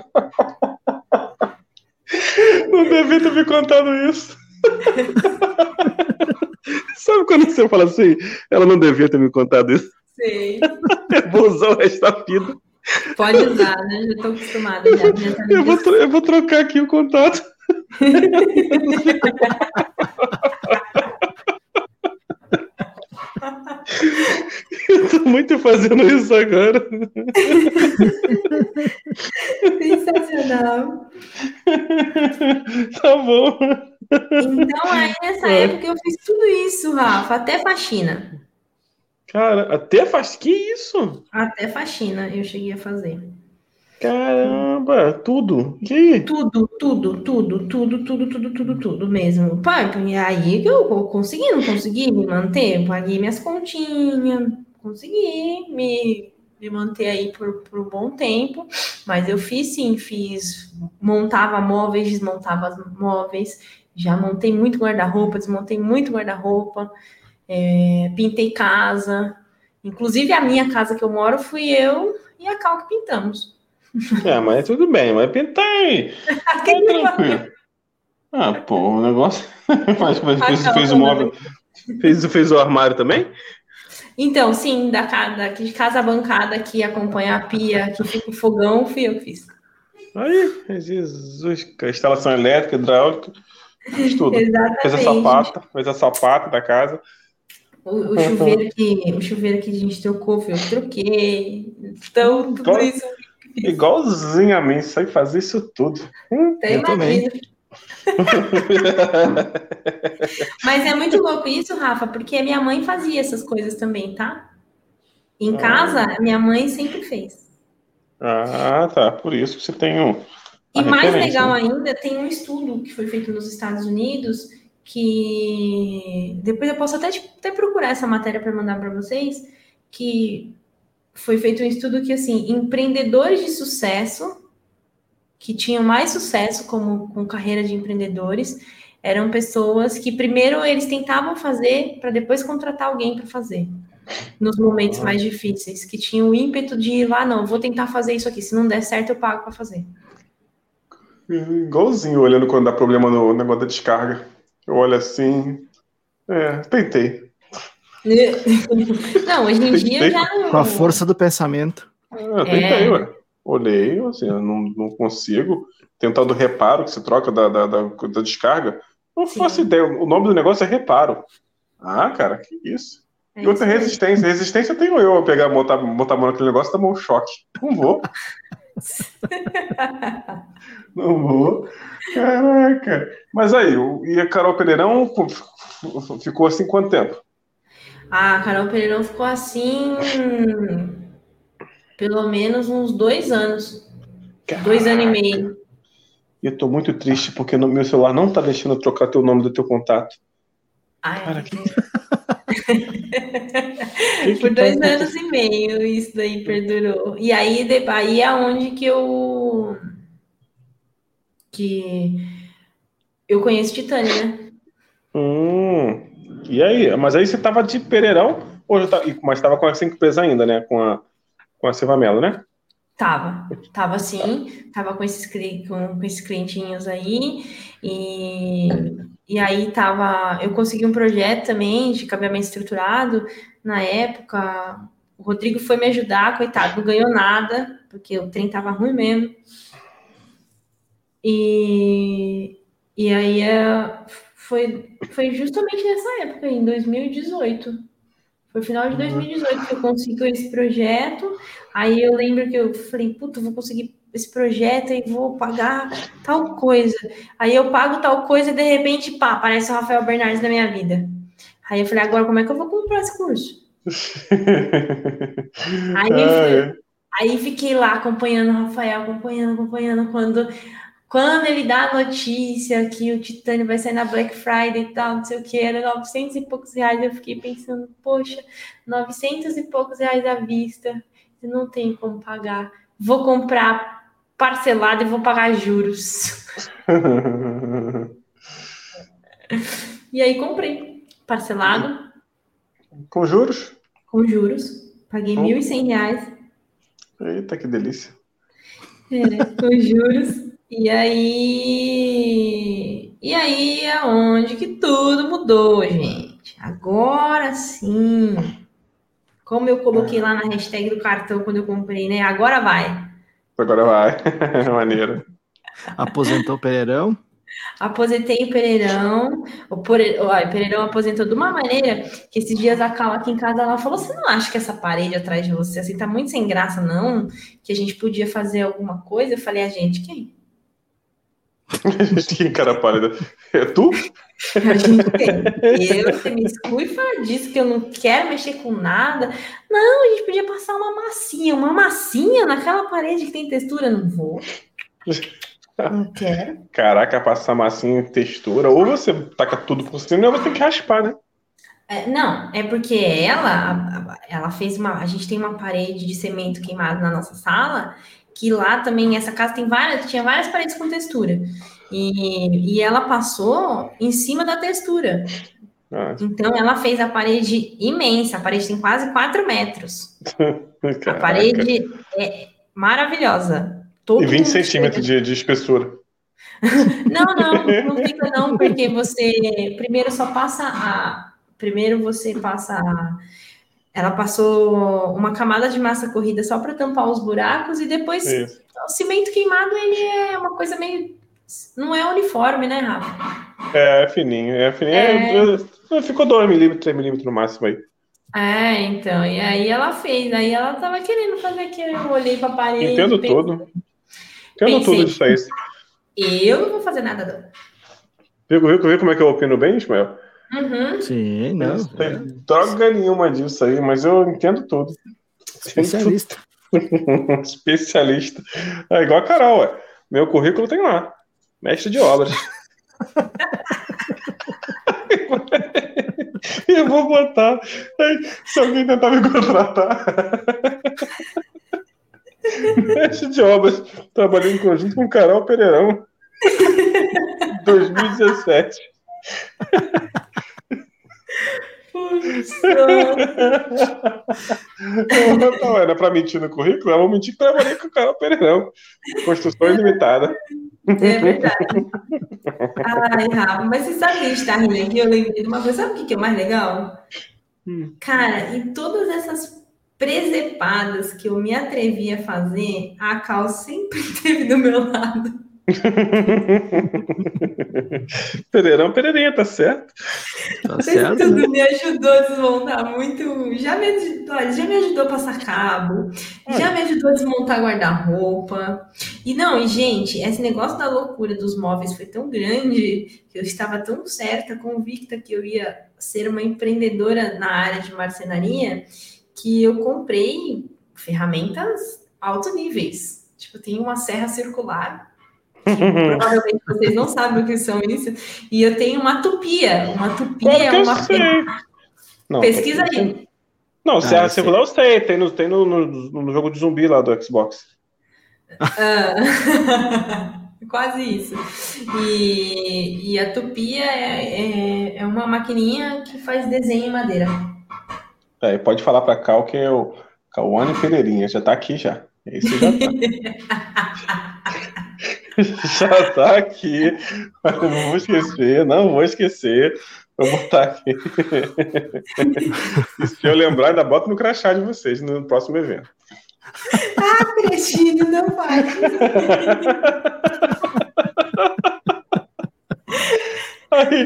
Não devia ter me contado isso. [laughs] Sabe quando você fala assim, ela não devia ter me contado isso? Sim. [laughs] Eu vou usar o resto da vida. Pode usar, né? Já estou acostumada. Já. Eu, vou, eu vou trocar aqui o contato. [laughs] Eu tô muito fazendo isso agora. [laughs] Sensacional. [laughs] Tá bom. Então, aí nessa é. época eu fiz tudo isso, Rafa, até faxina. Cara, até faxina? Que isso? Até faxina eu cheguei a fazer. Caramba, tudo. Que? Tudo, tudo, tudo, tudo, tudo, tudo, tudo, tudo mesmo. Pai, e aí eu consegui, não consegui me manter, paguei minhas continhas, consegui me, me manter aí por, por um bom tempo, mas eu fiz sim, fiz, montava móveis, desmontava móveis, já montei muito guarda-roupa, desmontei muito guarda-roupa, é, pintei casa, inclusive a minha casa que eu moro fui eu e a Cal que pintamos. É, mas tudo bem, mas aí. [laughs] Tá tranquilo. Ah, pô, o negócio. [laughs] mas, mas fez, fez o móvel. Fez, fez o armário também? Então, sim, da, da de casa bancada que acompanha a pia, que fica o fogão, fui eu que fiz. Aí, Jesus, a instalação elétrica, hidráulica, fez tudo. [laughs] Exatamente. Fez a sapata, fez a sapata da casa. O, o chuveiro que, o chuveiro que a gente trocou, foi eu que troquei. Então, tudo Igual- isso. Igualzinho a mim, sei fazer isso tudo. Hum. Até eu também. Mas é muito louco isso, Rafa, porque minha mãe fazia essas coisas também, tá? Em Ah. casa, minha mãe sempre fez. ah, tá. Por isso que você tem um. E mais legal né? ainda, tem um estudo que foi feito nos Estados Unidos que depois eu posso até, até procurar essa matéria para mandar para vocês, que foi feito um estudo que assim, empreendedores de sucesso que tinham mais sucesso como com carreira de empreendedores eram pessoas que primeiro eles tentavam fazer para depois contratar alguém para fazer. Nos momentos mais difíceis, que tinham o ímpeto de ir lá, não, vou tentar fazer isso aqui, se não der certo eu pago para fazer. Igualzinho olhando quando dá problema no negócio da descarga. Eu olho assim. É, tentei. [laughs] Não, hoje em dia já não. Com a força do pensamento. Ah, Eu tentei, É. ué. Olhei, assim, eu não, não consigo. Tentando reparo, que se troca da, da, da, da descarga. Não Sim. faço ideia. O nome do negócio é reparo. Ah, cara, que isso. É E outra resistência. Resistência tenho eu a pegar, botar, botar a mão naquele negócio e tomar um choque. Não vou. [laughs] Não vou. Caraca. Mas aí, e a Carol Pereirão ficou assim quanto tempo? A Carol Pereirão ficou assim. Pelo menos uns dois anos. Dois anos e meio. E eu tô muito triste porque no meu celular não tá deixando eu trocar teu nome do teu contato. Ai, Cara, Que [laughs] que Por tá dois anos e meio isso daí perdurou. E aí, de- aí é onde que eu. Que eu conheço Titânia, né? Hum, e aí? Mas aí você tava de Pereirão, ou já tá, mas tava com essa empresa ainda, né? Com a, com a Silva Mello, né? Tava, tava sim, tava com esses, com, com esses clientinhos aí, e, e aí tava, eu consegui um projeto também de cabeamento estruturado, na época, o Rodrigo foi me ajudar, coitado, não ganhou nada, porque o trem tava ruim mesmo, e, e aí é, foi, foi justamente nessa época, em 2018, foi final de 2018 que eu consegui esse projeto, Aí eu lembro que eu falei, puta, vou conseguir esse projeto e vou pagar tal coisa. Aí eu pago tal coisa e de repente, pá, aparece o Rafael Bernardes na minha vida. Aí eu falei, agora como é que eu vou comprar esse curso? [laughs] Aí, Ah, é. aí fiquei lá acompanhando o Rafael, acompanhando, acompanhando, quando, quando ele dá a notícia que o Titânio vai sair na Black Friday e tal, não sei o que, era 900 e poucos reais, eu fiquei pensando, poxa, 900 e poucos reais à vista, eu não tenho como pagar, vou comprar parcelado e vou pagar juros. [laughs] E aí comprei, parcelado, Com juros? com juros, paguei Oh. 1.100 reais, Eita, que delícia. É, com juros. E aí. E aí é onde que tudo mudou, gente. Agora sim. Como eu coloquei lá na hashtag do cartão quando eu comprei, né? Agora vai. Agora vai. [laughs] Maneiro. Aposentou o Pereirão. Aposentei o Pereirão. O, Pereirão aposentou de uma maneira que esses dias a Cal aqui em casa ela falou: Você não acha que essa parede atrás de você assim tá muito sem graça, não? Que a gente podia fazer alguma coisa? Eu falei: A gente, quem? [laughs] que cara pálida. É tu? A gente tem. Eu, você me exclui fala disso, que eu não quero mexer com nada. Não, a gente podia passar uma massinha, uma massinha naquela parede que tem textura. Não vou. Não quero. Caraca, passar massinha em textura. Ou você taca tudo por cima, ou você tem que raspar, né? É, não, é porque ela, ela fez uma. A gente tem uma parede de cimento queimado na nossa sala, que lá também, essa casa tem várias, tinha várias paredes com textura. E, e ela passou em cima da textura. Ah, Então ela fez a parede imensa, a parede tem quase 4 metros. [laughs] A parede é maravilhosa. Todo E 20 mundo centímetros de, de espessura. [laughs] Não, não, não [laughs] fica não, porque você primeiro só passa a. Primeiro você passa a. Ela passou uma camada de massa corrida só para tampar os buracos e depois Isso. o cimento queimado ele é uma coisa meio Não é uniforme, né, Rafa? É, é fininho, é fininho. É... É, ficou 2 milímetros, 3 milímetros no máximo aí. É, então, e aí ela fez, aí ela tava querendo fazer aquilo, eu olhei pra parede. Entendo pensei, tudo. Entendo tudo disso aí. Eu não vou fazer nada, não. Viu, viu, viu como é que eu opino bem, Ismael? Uhum. Sim, não. Não tem é. droga nenhuma disso aí, mas eu entendo tudo. Especialista. [laughs] Especialista. É igual a Carol, ué. Meu currículo tem lá. Mestre de obras. [laughs] eu vou botar. Se alguém tentar me contratar. Mestre de obras. Trabalhei em conjunto com Carol Pereirão. [laughs] 2017. Não era pra mentir no currículo, eu vou mentir que trabalhei com o Carol Pereirão. Construção ilimitada. É verdade. Ai, Rafa, mas você sabe que a gente tá rindo aqui? Eu lembrei de uma coisa, sabe o que é mais legal? Hum. Cara, em todas essas presepadas que eu me atrevi a fazer, a Cal sempre [laughs] esteve do meu lado. [laughs] Pereirão, Pereirinha, tá certo? Tá certo tudo né? me ajudou a desmontar muito. Já me, ajudou, já me ajudou a passar cabo, já me ajudou a desmontar guarda-roupa. E não, gente, esse negócio da loucura dos móveis foi tão grande que eu estava tão certa, convicta que eu ia ser uma empreendedora na área de marcenaria que eu comprei ferramentas alto níveis. Tipo, tem uma serra circular provavelmente vocês não sabem o que são isso. E eu tenho uma tupia. Uma tupia é uma. Não, Pesquisa aí. Não, se ah, circular eu sei, tem, no, tem no, no, no, jogo de zumbi lá do Xbox. Ah, [laughs] quase isso. E, e a tupia é, é, é, uma maquininha que faz desenho em madeira. É, pode falar para Cal que é o Cauane Pereirinha, já tá aqui já. Esse já tá. [laughs] Já tá aqui. Não vou esquecer, não vou esquecer. Vou botar aqui. E [laughs] se eu lembrar, ainda boto no crachá de vocês no próximo evento. Ah, Cretino, não vai.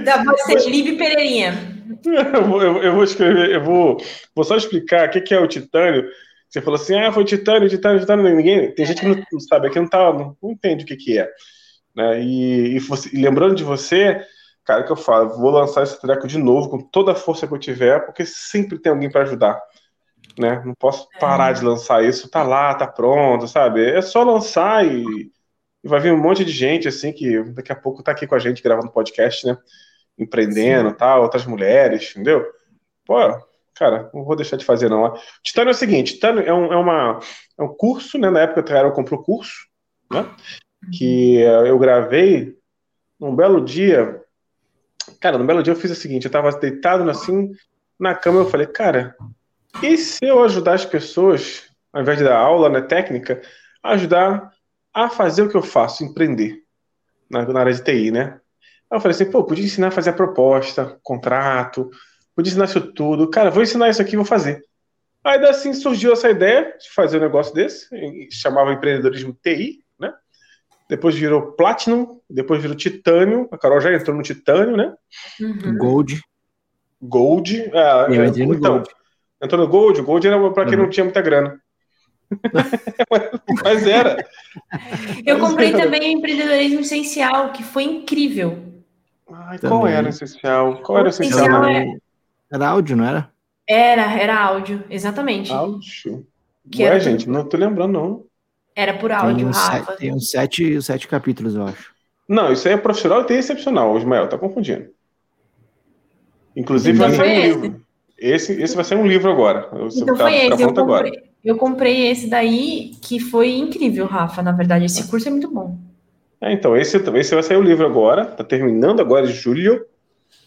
Da você, Libe Pereirinha. [laughs] Eu vou, eu, eu vou, escrever, eu vou, vou só explicar o que, que é o titânio você falou assim, ah, foi titânio, titânio, titânio. Ninguém, tem gente que não, sabe, aqui não, tá, não, não entende o que, que é. Né? E, e, você, e, lembrando de você, cara, que eu falo, vou lançar esse treco de novo com toda a força que eu tiver, porque sempre tem alguém para ajudar. Né? Não posso parar é. de lançar isso, tá lá, tá pronto, sabe? É só lançar e, e, vai vir um monte de gente assim que daqui a pouco tá aqui com a gente gravando podcast, né? Empreendendo, tal, outras mulheres, entendeu? Pô, cara, não vou deixar de fazer, não. Titânio é o seguinte: Titânio é um, é uma, é um curso, né? Na época eu comprei o curso, né? Que eu gravei um belo dia. Cara, no belo dia eu fiz o seguinte: eu tava deitado assim na cama. Eu falei, cara, e se eu ajudar as pessoas, ao invés de dar aula, né, técnica, ajudar a fazer o que eu faço, empreender na, na área de TI, né? Aí eu falei assim, pô, podia ensinar a fazer a proposta, contrato, podia ensinar isso tudo. Cara, vou ensinar isso aqui, vou fazer. Aí assim surgiu essa ideia de fazer um negócio desse, chamava empreendedorismo TI, né? Depois virou Platinum, depois virou Titânio. A Carol já entrou no Titânio, né? Uhum. Gold. Gold. Ah, Eu entrei no então, Gold. Entrou no Gold. Gold era para quem uhum. não tinha muita grana. [laughs] Mas era. Eu comprei também o empreendedorismo essencial, que foi incrível. Ai, qual era o essencial? Qual era o essencial? essencial é... Era áudio, não era? Era, era áudio, exatamente. Áudio. Que Ué, gente, não tô lembrando, não. Era por áudio, tem Rafa. Sete, tem uns sete, sete capítulos, eu acho. Não, isso aí é profissional e tem excepcional, Ismael, tá confundindo. Inclusive, então vai ser um esse. livro. Esse, esse vai ser um livro agora. Você então tá, foi esse, eu comprei, agora. eu comprei esse daí, que foi incrível, Rafa, na verdade. Esse curso é muito bom. É, então, esse, esse vai sair o livro agora, tá terminando agora em julho,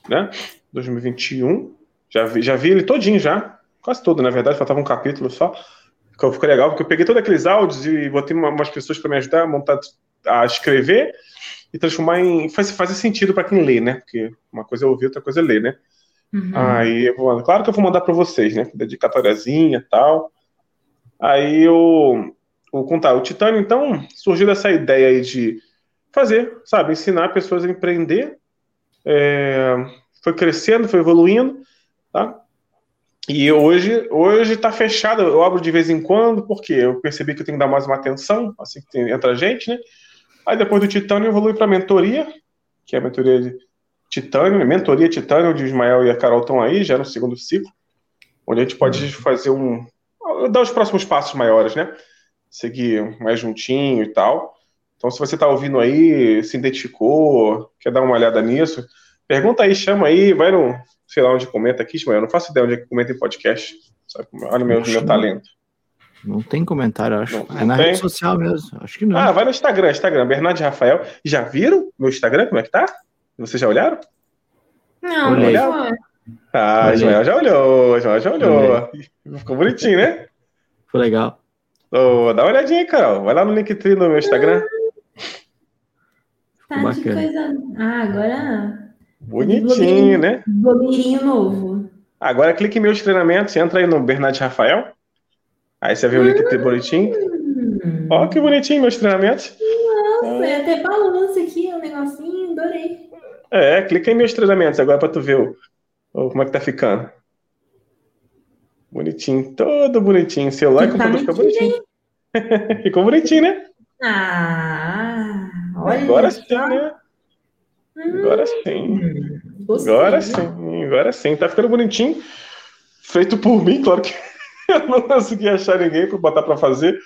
né, 2021. Já vi, já vi ele todinho já, quase todo, na verdade, faltava um capítulo só. Ficou legal, porque eu peguei todos aqueles áudios e botei umas pessoas para me ajudar a montar, a escrever e transformar em. Faz, faz sentido para quem lê, né? Porque uma coisa é ouvir, outra coisa é ler, né? Uhum. Aí eu vou, claro que eu vou mandar para vocês, né? Dedicatóriazinha e tal. Aí eu vou contar. O Titânio, então, surgiu dessa ideia aí de fazer, sabe? Ensinar pessoas a empreender. É, foi crescendo, foi evoluindo, tá? E hoje hoje está fechado. Eu abro de vez em quando, porque eu percebi que eu tenho que dar mais uma atenção, assim que tem, entra gente, né? Aí depois do Titânio eu evolui para mentoria, que é a mentoria de Titânio, né? mentoria Titânio, onde o Ismael e a Carol estão aí, já no segundo ciclo, onde a gente pode fazer um. dar os próximos passos maiores, né? Seguir mais juntinho e tal. Então, se você está ouvindo aí, se identificou, quer dar uma olhada nisso, pergunta aí, chama aí, vai no, sei lá onde comenta aqui, Ismael. Eu não faço ideia onde é que comenta em podcast. Sabe? Olha o meu, meu talento. Não tem comentário, acho. Não, é na tem. rede social mesmo. Acho que não. Ah, vai no Instagram, Instagram, Bernardo Rafael. Já viram meu Instagram? Como é que tá? Vocês já olharam? Não, não olharam? Ah, Olhei. Ismael já olhou, Ismael já olhou. Ficou bonitinho, né? Ficou legal. Oh, dá uma olhadinha aí, Carol. Vai lá no Linktree no meu Instagram. Tá de coisa. Ah, agora. Bonitinho, né? Blogueirinho novo. Agora clique em meus treinamentos, entra aí no Bernardo Rafael. Aí você vê o link hum. bonitinho. Ó, que bonitinho meus treinamentos. Nossa, é até balança aqui, um negocinho, adorei. É, clica em meus treinamentos agora para tu ver o, o, como é que tá ficando. Bonitinho, todo bonitinho. Celular e computador fica bonitinho. [laughs] Ficou bonitinho, né? Ah, olha. Agora sim, né? Agora sim. Gostei, agora sim, agora sim. Tá ficando bonitinho. Feito por mim, claro que [laughs] eu não consegui achar ninguém para botar para fazer.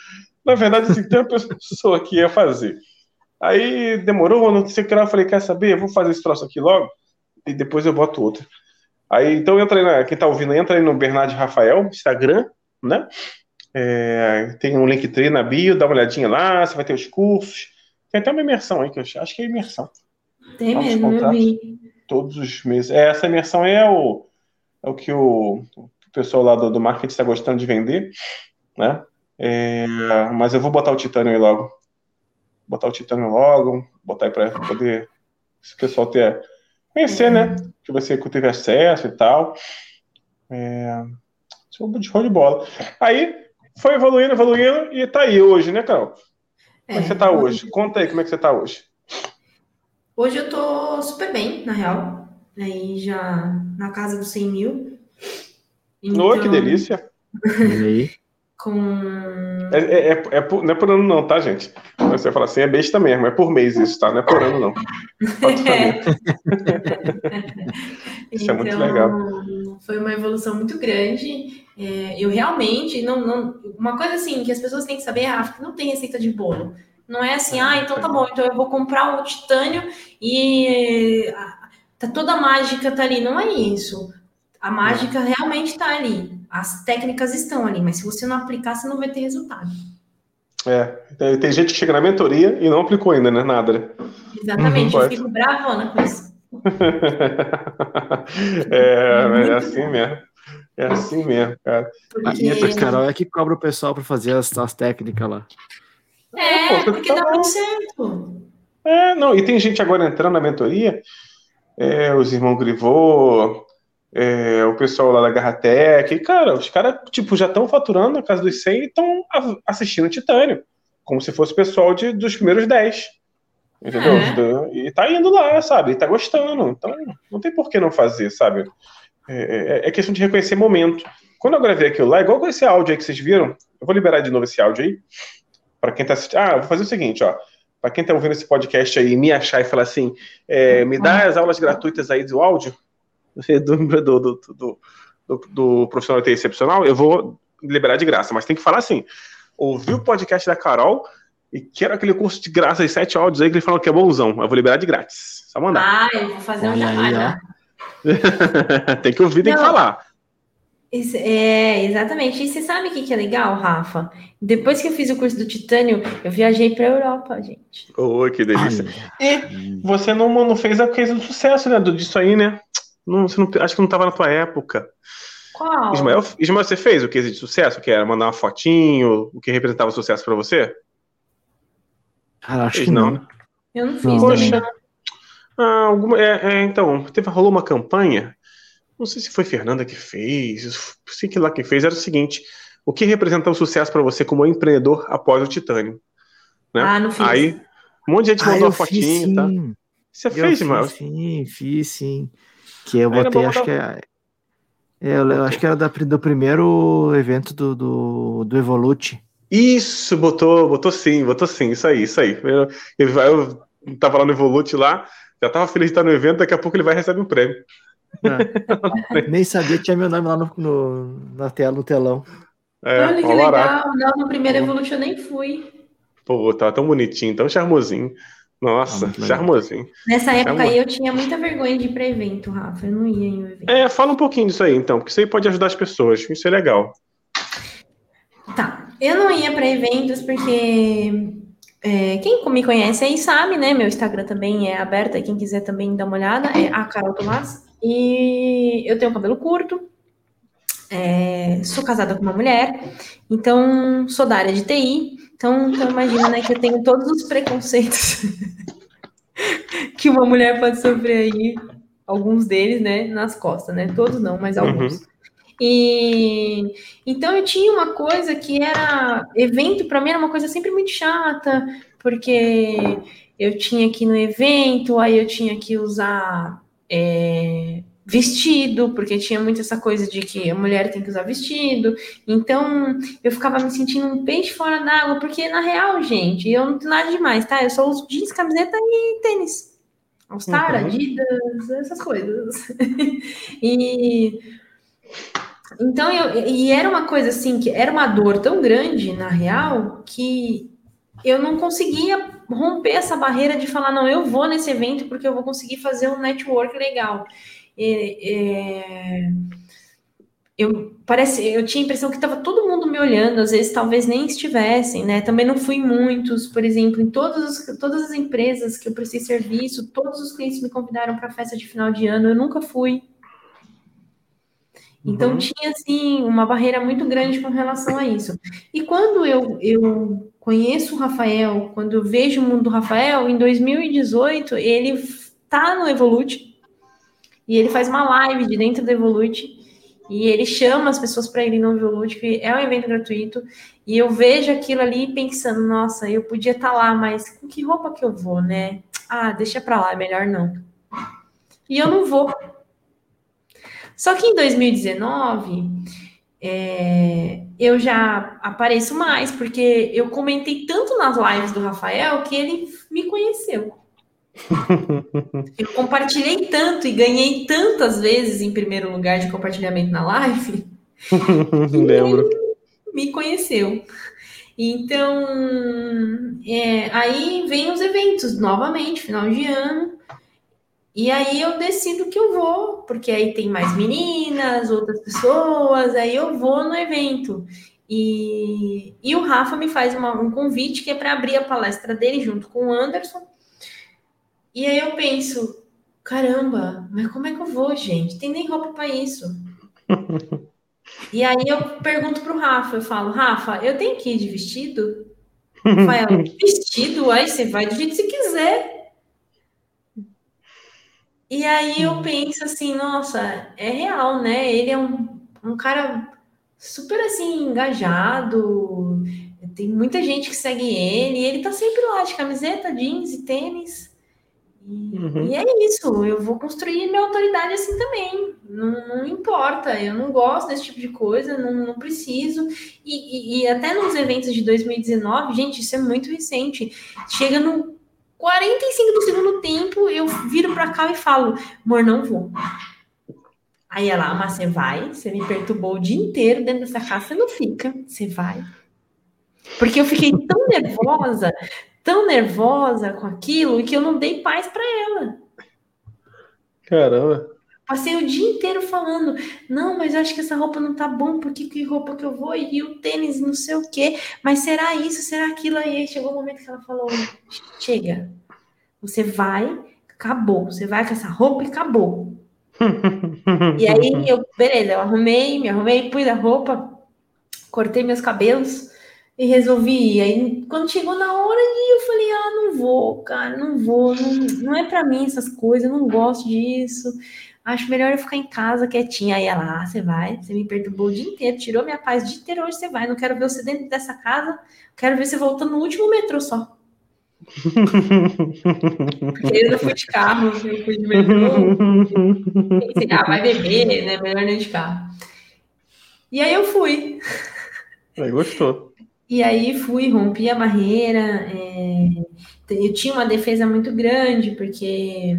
Na verdade, assim, tem uma pessoa que ia fazer. Aí demorou, não sei o que lá, eu falei, quer saber? Eu vou fazer esse troço aqui logo e depois eu boto outro. Aí, então entra aí, na, quem tá ouvindo, entra aí no Bernardo Rafael, Instagram, né? É, tem um link na bio, dá uma olhadinha lá, você vai ter os cursos. Tem até uma imersão aí, que eu acho que é imersão. Tem mesmo, eu vi. Todos os meses. É, essa imersão é o, é o que o, o pessoal lá do, do marketing está gostando de vender, né? É, mas eu vou botar o titânio aí logo. Botar o titânio logo, botar aí para poder esse pessoal ter conhecer, né? Que você teve acesso e tal. É, show de bola. Aí foi evoluindo, evoluindo e tá aí hoje, né, Carol? Como é, que você tá hoje? Conta aí como é que você tá hoje. Hoje eu tô super bem, na real. Aí já na casa dos 100 mil. Então... Oh, que delícia! com. É, é, é, é por, não é por ano, não, tá, gente? Você fala assim, é besta mesmo, é por mês isso, tá? Não é por ano, não. [laughs] [laughs] isso é muito então, legal. Foi uma evolução muito grande. É, eu realmente não, não. Uma coisa assim que as pessoas têm que saber, Rafa, que não tem receita de bolo. Não é assim, ah, então tá bom, então eu vou comprar o titânio e tá toda a mágica tá ali. Não é isso. A mágica realmente está ali. As técnicas estão ali, mas se você não aplicar, você não vai ter resultado. É, tem gente que chega na mentoria e não aplicou ainda, né? Nada. Né? Exatamente, uhum, eu fico bravona com isso. [laughs] é, é assim mesmo. É assim mesmo, cara. Porque... A Carol é que cobra o pessoal para fazer as, as técnicas lá. É, é porque dá muito certo. É, não, e tem gente agora entrando na mentoria, é, os irmãos Grivô, é, o pessoal lá da Garratec, cara, os caras, tipo, já estão faturando na casa dos 100 e estão assistindo Titânio, como se fosse o pessoal de, dos primeiros 10. Entendeu? É. E tá indo lá, sabe? E tá gostando. Então, não tem por que não fazer, sabe? É, é, é questão de reconhecer momento. Quando eu gravei aquilo lá, igual com esse áudio aí que vocês viram, eu vou liberar de novo esse áudio aí, para quem tá assistindo. Ah, vou fazer o seguinte, ó. Para quem tá ouvindo esse podcast aí, me achar e falar assim, é, me dá as aulas gratuitas aí do áudio, do, do, do, do, do profissional de excepcional, eu vou liberar de graça, mas tem que falar assim: ouvi o podcast da Carol e quero aquele curso de graça de sete áudios aí que ele falou que é bonzão. Eu vou liberar de grátis. Só mandar. Ah, eu vou fazer um jabá. [laughs] tem que ouvir, tem Não, que falar. É, exatamente. E você sabe o que, que é legal, Rafa? Depois que eu fiz o curso do Titânio, eu viajei para a Europa, gente. Oh, que delícia. Ai. E você não, não fez a coisa do sucesso, né? Disso aí, né? Não, você não, acho que não estava na tua época. Qual? Ismael, Ismael, você fez o case de sucesso, que era mandar uma fotinho, o que representava sucesso para você? Cara, acho que não. não. Eu não fiz não. Poxa, ah, alguma, é, é, então, teve, rolou uma campanha, não sei se foi Fernanda que fez, sei que lá que fez, era o seguinte, o que representava o sucesso para você como empreendedor após o Titânio? Né? Ah, não fiz. Aí, Um monte de gente Ah, mandou eu fotinho, fiz tá? sim. Você Eu fez, mano? sim, fiz sim. Que eu Aí botei, acho que é. é, eu, eu acho que era da, do primeiro evento do, do, do Evolute. Isso, botou, botou sim, botou sim, isso aí, isso aí. Eu, eu, eu tava lá no Evolute lá, já tava feliz de estar no evento, daqui a pouco ele vai receber um prêmio. É. [laughs] Nem sabia que tinha meu nome lá no, no- na tela, no telão. É, Olha que legal. Não, no primeiro Evolution eu nem fui. Pô, tava tão bonitinho, tão charmosinho. Nossa, Ah, charmosinho. Nessa época aí eu tinha muita vergonha de ir para evento, Rafa. Eu não ia em um evento. É, fala um pouquinho disso aí, então, porque isso aí pode ajudar as pessoas, isso é legal. Tá. Eu não ia para eventos porque é, quem me conhece aí sabe, né? Meu Instagram também é aberto, aí quem quiser também dar uma olhada, é a Carol Tomás. E eu tenho cabelo curto, é, sou casada com uma mulher, então sou da área de TI. Então, então imagina né, que eu tenho todos os preconceitos [laughs] que uma mulher pode sofrer aí, alguns deles, né, nas costas, né? Todos não, mas alguns. E então eu tinha uma coisa que era evento para mim era uma coisa sempre muito chata, porque eu tinha que ir no evento, aí eu tinha que usar é, vestido, porque tinha muito essa coisa de que a mulher tem que usar vestido. Então eu ficava me sentindo um peixe fora d'água, porque na real, gente, eu não tenho nada demais, tá? Eu só uso jeans, camiseta e tênis. All Star, Uhum. Adidas, essas coisas. [laughs] e então eu e era uma coisa assim que era uma dor tão grande na real que eu não conseguia romper essa barreira de falar não eu vou nesse evento porque eu vou conseguir fazer um network legal É, é, eu parece eu tinha a impressão que estava todo mundo me olhando às vezes talvez nem estivessem né também não fui em muitos por exemplo em todas as, todas as empresas que eu prestei serviço todos os clientes me convidaram para festa de final de ano eu nunca fui então Uhum. tinha assim uma barreira muito grande com relação a isso. E quando eu, eu conheço o Rafael, quando eu vejo o mundo do Rafael, em 2018 ele tá no Evolute e ele faz uma live de dentro do Evolute e ele chama as pessoas para irem no Evolute, que é um evento gratuito, e eu vejo aquilo ali pensando, nossa, eu podia estar lá, mas com que roupa que eu vou, né? Ah, deixa para lá, melhor não. E eu não vou. Só que em 2019, é, eu já apareço mais, porque eu comentei tanto nas lives do Rafael que ele me conheceu. [laughs] Eu compartilhei tanto e ganhei tantas vezes em primeiro lugar de compartilhamento na live, [laughs] Lembro. me conheceu. Então, é, aí vem os eventos novamente, final de ano. E aí eu decido que eu vou, porque aí tem mais meninas, outras pessoas, aí eu vou no evento. E, e o Rafa me faz uma- um convite que é para abrir a palestra dele junto com o Anderson. E aí eu penso, caramba, mas como é que eu vou, gente? Tem nem roupa para isso. [laughs] e aí eu pergunto pro Rafa, eu falo, Rafa, eu tenho que ir de vestido? Rafael, vestido? Aí você vai do jeito que você quiser. E aí eu penso assim, nossa, é real, né? Ele é um, um cara super assim, engajado. Tem muita gente que segue ele, e ele tá sempre lá de camiseta, jeans e tênis. E, Uhum. e é isso, eu vou construir minha autoridade assim também. Não, não importa, eu não gosto desse tipo de coisa, não, não preciso. E, e- e até nos eventos de 2019, gente, isso é muito recente. Chega no 45 do segundo tempo, eu viro pra cá e falo, amor, não vou. Aí ela, mas você vai? Você me perturbou o dia inteiro dentro dessa casa, você não fica, você vai. Porque eu fiquei tão nervosa, tão nervosa com aquilo, que eu não dei paz pra ela. Caramba. Passei o dia inteiro falando, não, mas eu acho que essa roupa não tá bom, porque que roupa que eu vou? E o tênis, não sei o quê. Mas será isso, será aquilo? Aí chegou o momento que ela falou, chega, você vai, acabou. Você vai com essa roupa e acabou. E aí [laughs] eu, beleza, eu arrumei, me arrumei, pus a roupa, cortei meus cabelos e resolvi ir. Aí quando chegou na hora de eu falei, ah, não vou, cara, não vou, não, não é pra mim essas coisas, eu não gosto disso. Acho melhor eu ficar em casa quietinha. Aí ela, ah, você vai, você me perturbou o dia inteiro, tirou minha paz o dia inteiro, hoje você vai. Não quero ver você dentro dessa casa, quero ver você voltando no último metrô só. [laughs] Porque eu não fui de carro, eu fui de metrô. Pensei, ah, vai beber, né? Melhor não ir de carro. E aí eu fui. Aí gostou. E aí fui, rompi a barreira. É... Eu tinha uma defesa muito grande, porque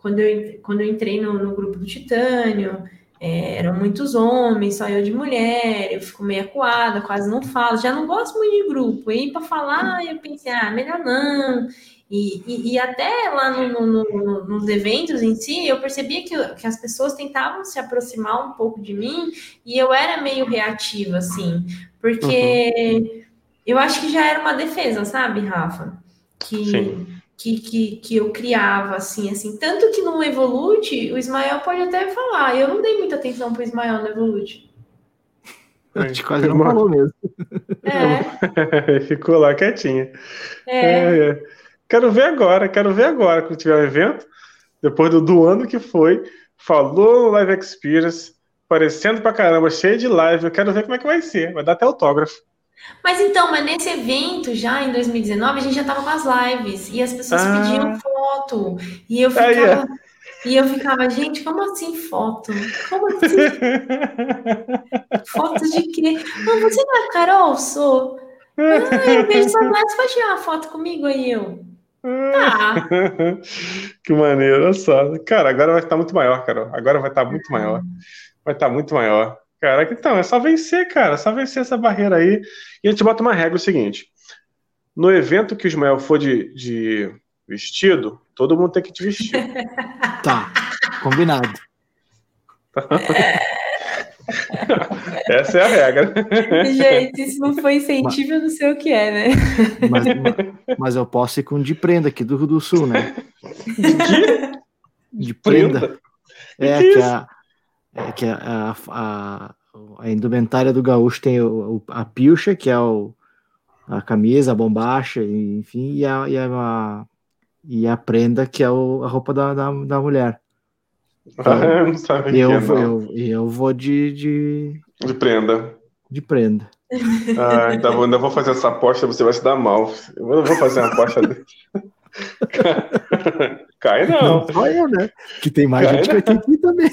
quando eu, quando eu entrei no, no grupo do Titânio, é, eram muitos homens, só eu de mulher, eu fico meio acuada, quase não falo, já não gosto muito de grupo. E para falar, eu pensei, ah, melhor não. E, e, e até lá no, no, no, nos eventos em si, eu percebia que, que as pessoas tentavam se aproximar um pouco de mim e eu era meio reativa, assim, porque uhum. eu acho que já era uma defesa, sabe, Rafa? Que. Sim que, que, que eu criava, assim, assim. Tanto que no Evolute, o Ismael pode até falar, eu não dei muita atenção pro Ismael no Evolute. A gente quase não falou mesmo. É. [laughs] Ficou lá quietinha. É. É, é. Quero ver agora, quero ver agora, quando tiver um evento, depois do, do ano que foi, falou no Live Experience, aparecendo pra caramba, cheio de live, eu quero ver como é que vai ser, vai dar até autógrafo. Mas então, mas nesse evento, já em 2019, a gente já tava com as lives e as pessoas ah. pediam foto. E eu ficava. Ah, yeah. E eu ficava, gente, como assim foto? Como assim? [laughs] Fotos de quê? Não, você não é Carol? Sou. Ah, eu vejo suas [laughs] lives, pode tirar uma foto comigo aí, eu. Tá. [laughs] que maneiro, olha só. Cara, agora vai estar muito maior, Carol. Agora vai estar muito maior. Vai estar muito maior. Cara, então, é só vencer, cara. É só vencer essa barreira aí. E a gente bota uma regra o seguinte: no evento que o Ismael for de, de vestido, todo mundo tem que te vestir. [laughs] tá, combinado. [laughs] Essa é a regra. [laughs] Gente, isso não foi incentivo, eu não sei o que é, né? Mas, mas, eu posso ir com de prenda aqui do Rio do Sul, né? De, de prenda. prenda. É, que, que a, é que a, a, a, indumentária do gaúcho tem o, a pilcha, que é o, a camisa, a bombacha, enfim, e a, e a, e a prenda, que é o, a roupa da, da, da mulher. Então, [laughs] eu não sabia eu, é, eu, eu vou de, de. De prenda. De prenda. Ah, então ainda vou fazer essa aposta, você vai se dar mal. Eu vou fazer uma aposta dele. [laughs] [laughs] Cai não. Não eu, né? Que tem mais Cai gente não. que vai ter aqui também.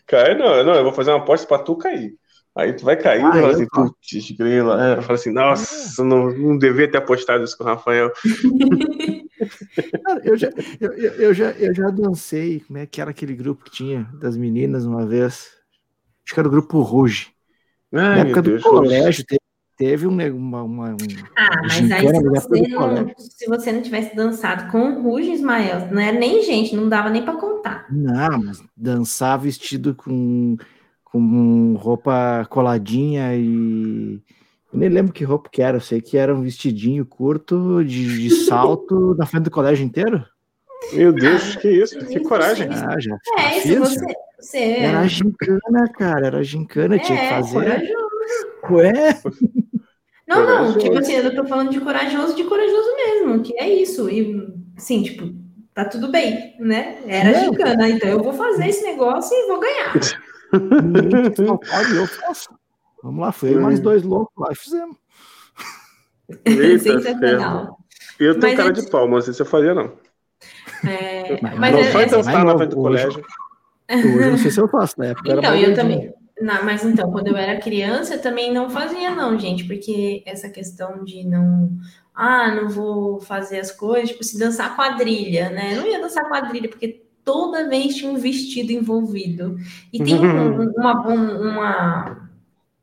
[laughs] Cai não. Não, eu vou fazer uma aposta pra tu cair. Aí tu vai cair ah, e vai assim, putz, grila. É, fala assim, nossa, não, não devia ter apostado isso com o Rafael. [laughs] Cara, eu, já, eu, eu, já, eu já dancei, como é que era aquele grupo que tinha das meninas uma vez? Acho que era o grupo Ruge. Na época do Deus, colégio, teve teve um, uma, uma um, ah, mas aí se você, não, se você não tivesse dançado com o Ruge Ismael, não era nem gente, não dava nem para contar. Não, mas dançar vestido com, com roupa coladinha e eu nem lembro que roupa que era, eu sei que era um vestidinho curto de, de [laughs] salto na frente do colégio inteiro. Meu Deus, que isso? Que coragem. Ah, já é, isso você, você... Era gincana, cara, era gincana, é, tinha que fazer. Corajoso. Ué? Não, não, tipo assim, eu tô falando de corajoso, de corajoso mesmo, que é isso. E, assim, tipo, tá tudo bem, né? Era não. gincana, então eu vou fazer esse negócio e vou ganhar. eu faço. Vamos lá, foi mais dois loucos lá e fizemos. Eita, Sensacional. Eu tenho cara de pau, mas isso eu faria, não. É, mas não é, só dançar na frente do colégio. Hoje não sei se eu faço, na época Então, eu também. Não, mas então, quando eu era criança, eu também não fazia, não, gente, porque essa questão de não. Ah, não vou fazer as coisas, tipo, se dançar quadrilha, né? Eu não ia dançar quadrilha, porque toda vez tinha um vestido envolvido. E tem um, uma, um, uma.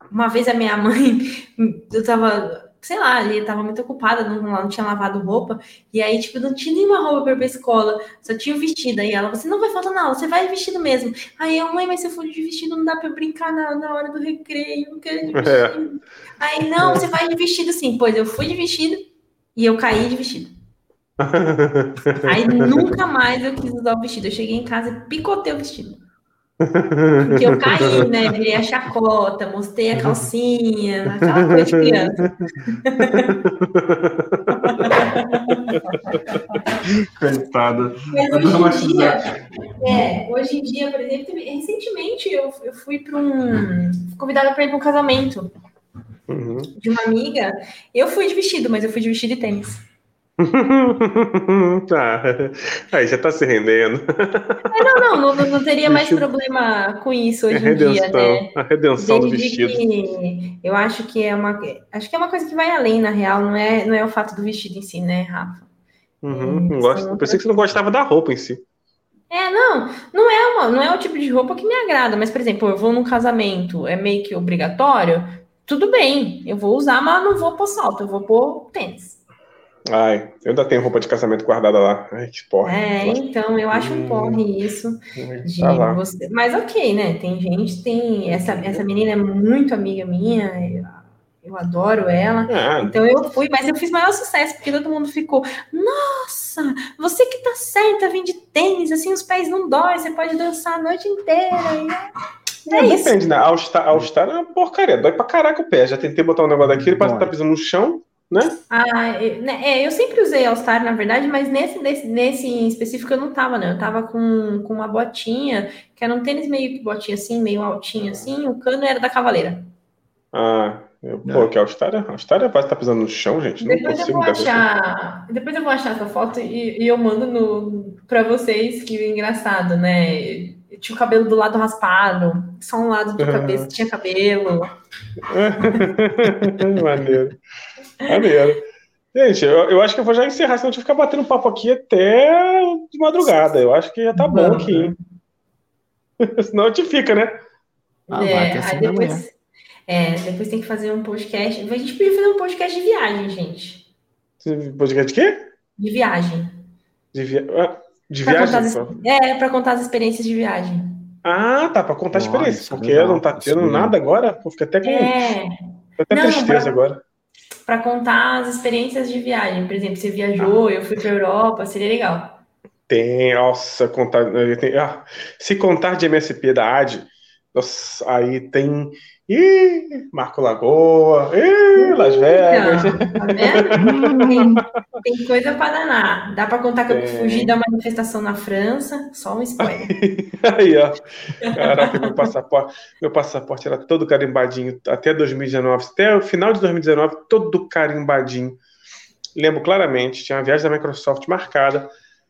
Uma vez a minha mãe, [laughs] eu tava sei lá, ele tava muito ocupada, não, não tinha lavado roupa, e aí, tipo, não tinha nenhuma roupa para ir pra escola, só tinha o vestido. Aí ela, você não vai faltar nada, você vai vestido mesmo. Aí eu, mãe, mas se eu for de vestido, não dá pra eu brincar na, na hora do recreio, não quero de [laughs] vestido. É. Aí, não, você vai de vestido sim. Pois eu fui de vestido e eu caí de vestido. [laughs] aí nunca mais eu quis usar o vestido. Eu cheguei em casa e picotei o vestido. Porque eu caí, [laughs] né? Virei a chacota, mostrei a calcinha, aquela coisa de criança. [laughs] Coitada. Mas hoje em, dia, é, hoje em dia, por exemplo, recentemente eu, eu fui para um. convidada para ir para um casamento. Uhum. de uma amiga. Eu fui de vestido, mas eu fui de vestido e tênis. [laughs] tá. Aí já tá se rendendo. É, não, não, não, não, teria mais problema com isso hoje em dia, né? A redenção Desde do vestido. Eu acho que é uma. Acho que é uma coisa que vai além, na real, não é, não é o fato do vestido em si, né, Rafa? Uhum, é, não gosto. Pensei que você não gostava da roupa em si. É, não, não é uma, não é o tipo de roupa que me agrada, mas, por exemplo, eu vou num casamento, é meio que obrigatório, tudo bem, eu vou usar, mas não vou pôr salto, eu vou pôr tênis. Ai, eu ainda tenho roupa de casamento guardada lá. Ai, que porra. É, então, eu acho um hum, porre isso. De tá você... Mas ok, né? Tem gente, tem. Essa, essa menina é muito amiga minha, eu, eu adoro ela. Ah, então eu fui, mas eu fiz maior sucesso, porque todo mundo ficou, nossa, você que tá certa, vem de tênis, assim, os pés não dói, você pode dançar a noite inteira. E é, é depende, né? All Star, All Star é uma porcaria, dói pra caraca o pé. Já tentei botar um negócio daquele, parece que tá pisando no chão né? Ah, né, é, eu sempre usei All-Star, na verdade, mas nesse, nesse, nesse em específico eu não tava, né? Eu tava com, com uma botinha, que era um tênis meio que botinha assim, meio altinho assim, o cano era da Cavaleira. Ah, eu, pô, que All-Star é, All-Star é tá pisando no chão, gente. Não depois eu vou achar, depois eu vou achar essa foto e, e eu mando no, pra vocês, que é engraçado, né? Eu tinha o cabelo do lado raspado, só um lado do cabeça tinha cabelo. [laughs] Maneiro. Maneiro. Gente, eu, eu acho que eu vou já encerrar, senão a gente ficar batendo papo aqui até de madrugada. Eu acho que já tá bom aqui. [laughs] senão a gente fica, né? Ah, é, aí depois, é, depois tem que fazer um podcast. A gente podia fazer um podcast de viagem, gente. Podcast de quê? De viagem. De, vi... Ah, de pra viagem? As... É, para contar as experiências de viagem. Ah, tá, para contar a experiência. Porque não tá tendo nada agora. Fiquei até com. É. Até não, tristeza pra... agora para contar as experiências de viagem. Por exemplo, você viajou, eu fui para Europa, seria legal. Tem, nossa, contar. Tem, ah, se contar de MSP da AD, nossa, aí tem. Ih, Marco Lagoa, ih, Las Vegas. tá tem, tem coisa para danar. Dá para contar que eu fugi da manifestação na França, só um spoiler. [laughs] Aí, ó. Caraca, meu passaporte, meu passaporte era todo carimbadinho até 2019, até o final de 2019, todo carimbadinho. Lembro claramente, tinha uma viagem da Microsoft marcada.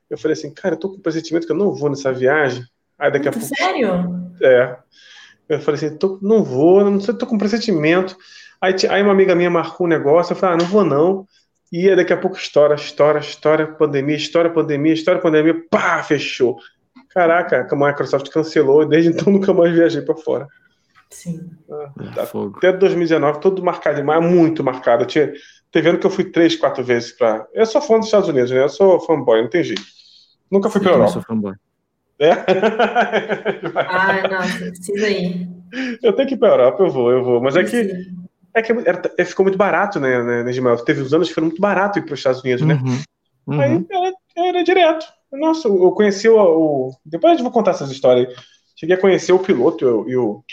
Eu falei assim, cara, eu tô com o pressentimento que eu não vou nessa viagem. Aí daqui a pouco. Sério? É. Eu falei assim, tô, não vou, não sei, tô com pressentimento. Aí, aí uma amiga minha marcou um negócio, eu falei, ah, não vou não. E daqui a pouco estoura, estoura, estoura, pandemia, estoura, pandemia, estoura, pandemia, pá, fechou. Caraca, a Microsoft cancelou e desde então [laughs] nunca mais viajei para fora. Sim. Ah, é até 2019, todo marcado demais, muito marcado. Eu tinha, teve ano que eu fui três, quatro vezes para. Eu sou fã dos Estados Unidos, né? Eu sou fanboy, não tem jeito. Nunca fui para Europa. Eu sou fanboy. É? ah, não, precisa ir. Eu tenho que ir para a Europa, eu vou, eu vou. Mas é que, é que era, é, ficou muito barato, né, né, Ismael? Teve uns anos que foi muito barato ir para os Estados Unidos, né? Uhum, uhum. Aí era, era, direto. Nossa, eu conheci o, o, Depois eu vou contar essas histórias. Cheguei a conhecer o piloto e o,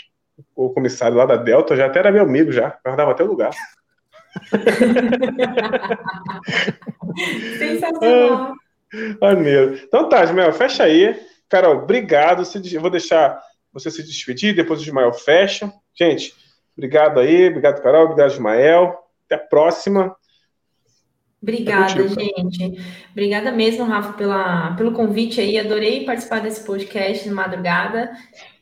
o comissário lá da Delta, já até era meu amigo, já. Guardava até o lugar. [laughs] Sensacional. Ah, maneiro. Então tá, Ismael, fecha aí. Carol, obrigado. Eu vou deixar você se despedir, depois o Ismael fecha. Gente, obrigado aí, obrigado, Carol, obrigado, Ismael. Até a próxima. Obrigada, gente. Obrigada mesmo, Rafa, pela, pelo convite aí. Adorei participar desse podcast de madrugada.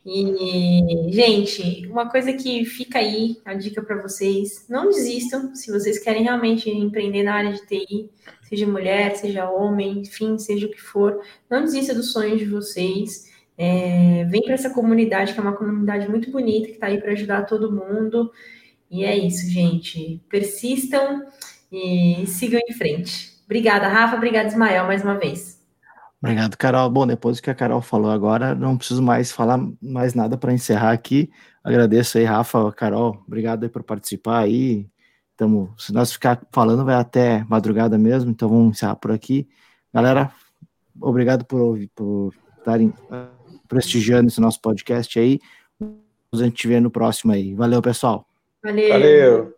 E, gente, uma coisa que fica aí, a dica para vocês: não desistam se vocês querem realmente empreender na área de TI seja mulher, seja homem, enfim, seja o que for, não desista dos sonhos de vocês. É, vem para essa comunidade, que é uma comunidade muito bonita, que está aí para ajudar todo mundo. E é isso, gente. Persistam e sigam em frente. Obrigada, Rafa. Obrigada, Ismael, mais uma vez. Obrigado, Carol. Bom, depois do que a Carol falou agora, não preciso mais falar mais nada para encerrar aqui. Agradeço aí, Rafa, Carol. Obrigado aí por participar aí. Tamo, se nós ficar falando, vai até madrugada mesmo, então vamos encerrar por aqui. Galera, obrigado por, por estarem prestigiando esse nosso podcast aí. A gente vê no próximo aí. Valeu, pessoal. Valeu. Valeu.